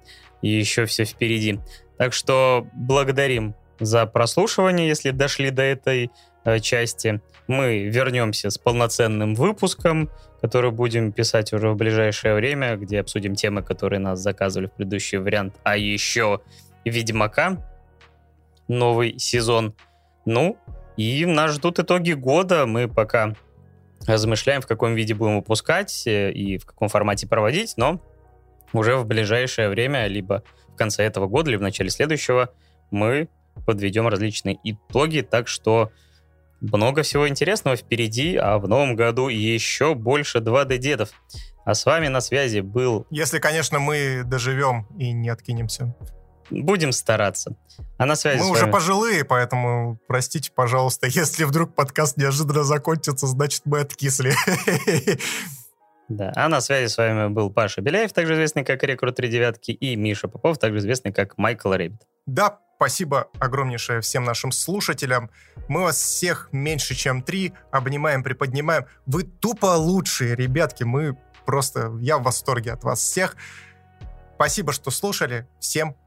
еще все впереди. Так что благодарим за прослушивание, если дошли до этой э, части. Мы вернемся с полноценным выпуском, который будем писать уже в ближайшее время, где обсудим темы, которые нас заказывали в предыдущий вариант. А еще Ведьмака, новый сезон. Ну, и нас ждут итоги года. Мы пока размышляем, в каком виде будем выпускать э, и в каком формате проводить, но уже в ближайшее время, либо в конце этого года, либо в начале следующего, мы подведем различные итоги, так что много всего интересного впереди, а в новом году еще больше 2D-дедов. А с вами на связи был... Если, конечно, мы доживем и не откинемся. Будем стараться. А на связи Мы уже пожилые, поэтому простите, пожалуйста, если вдруг подкаст неожиданно закончится, значит, мы откисли. Да, а на связи с вами был Паша Беляев, также известный как Рекрут 3 девятки, и Миша Попов, также известный как Майкл Рэббит. Да, спасибо огромнейшее всем нашим слушателям. Мы вас всех меньше, чем три, обнимаем, приподнимаем. Вы тупо лучшие, ребятки, мы просто... Я в восторге от вас всех. Спасибо, что слушали. Всем пока.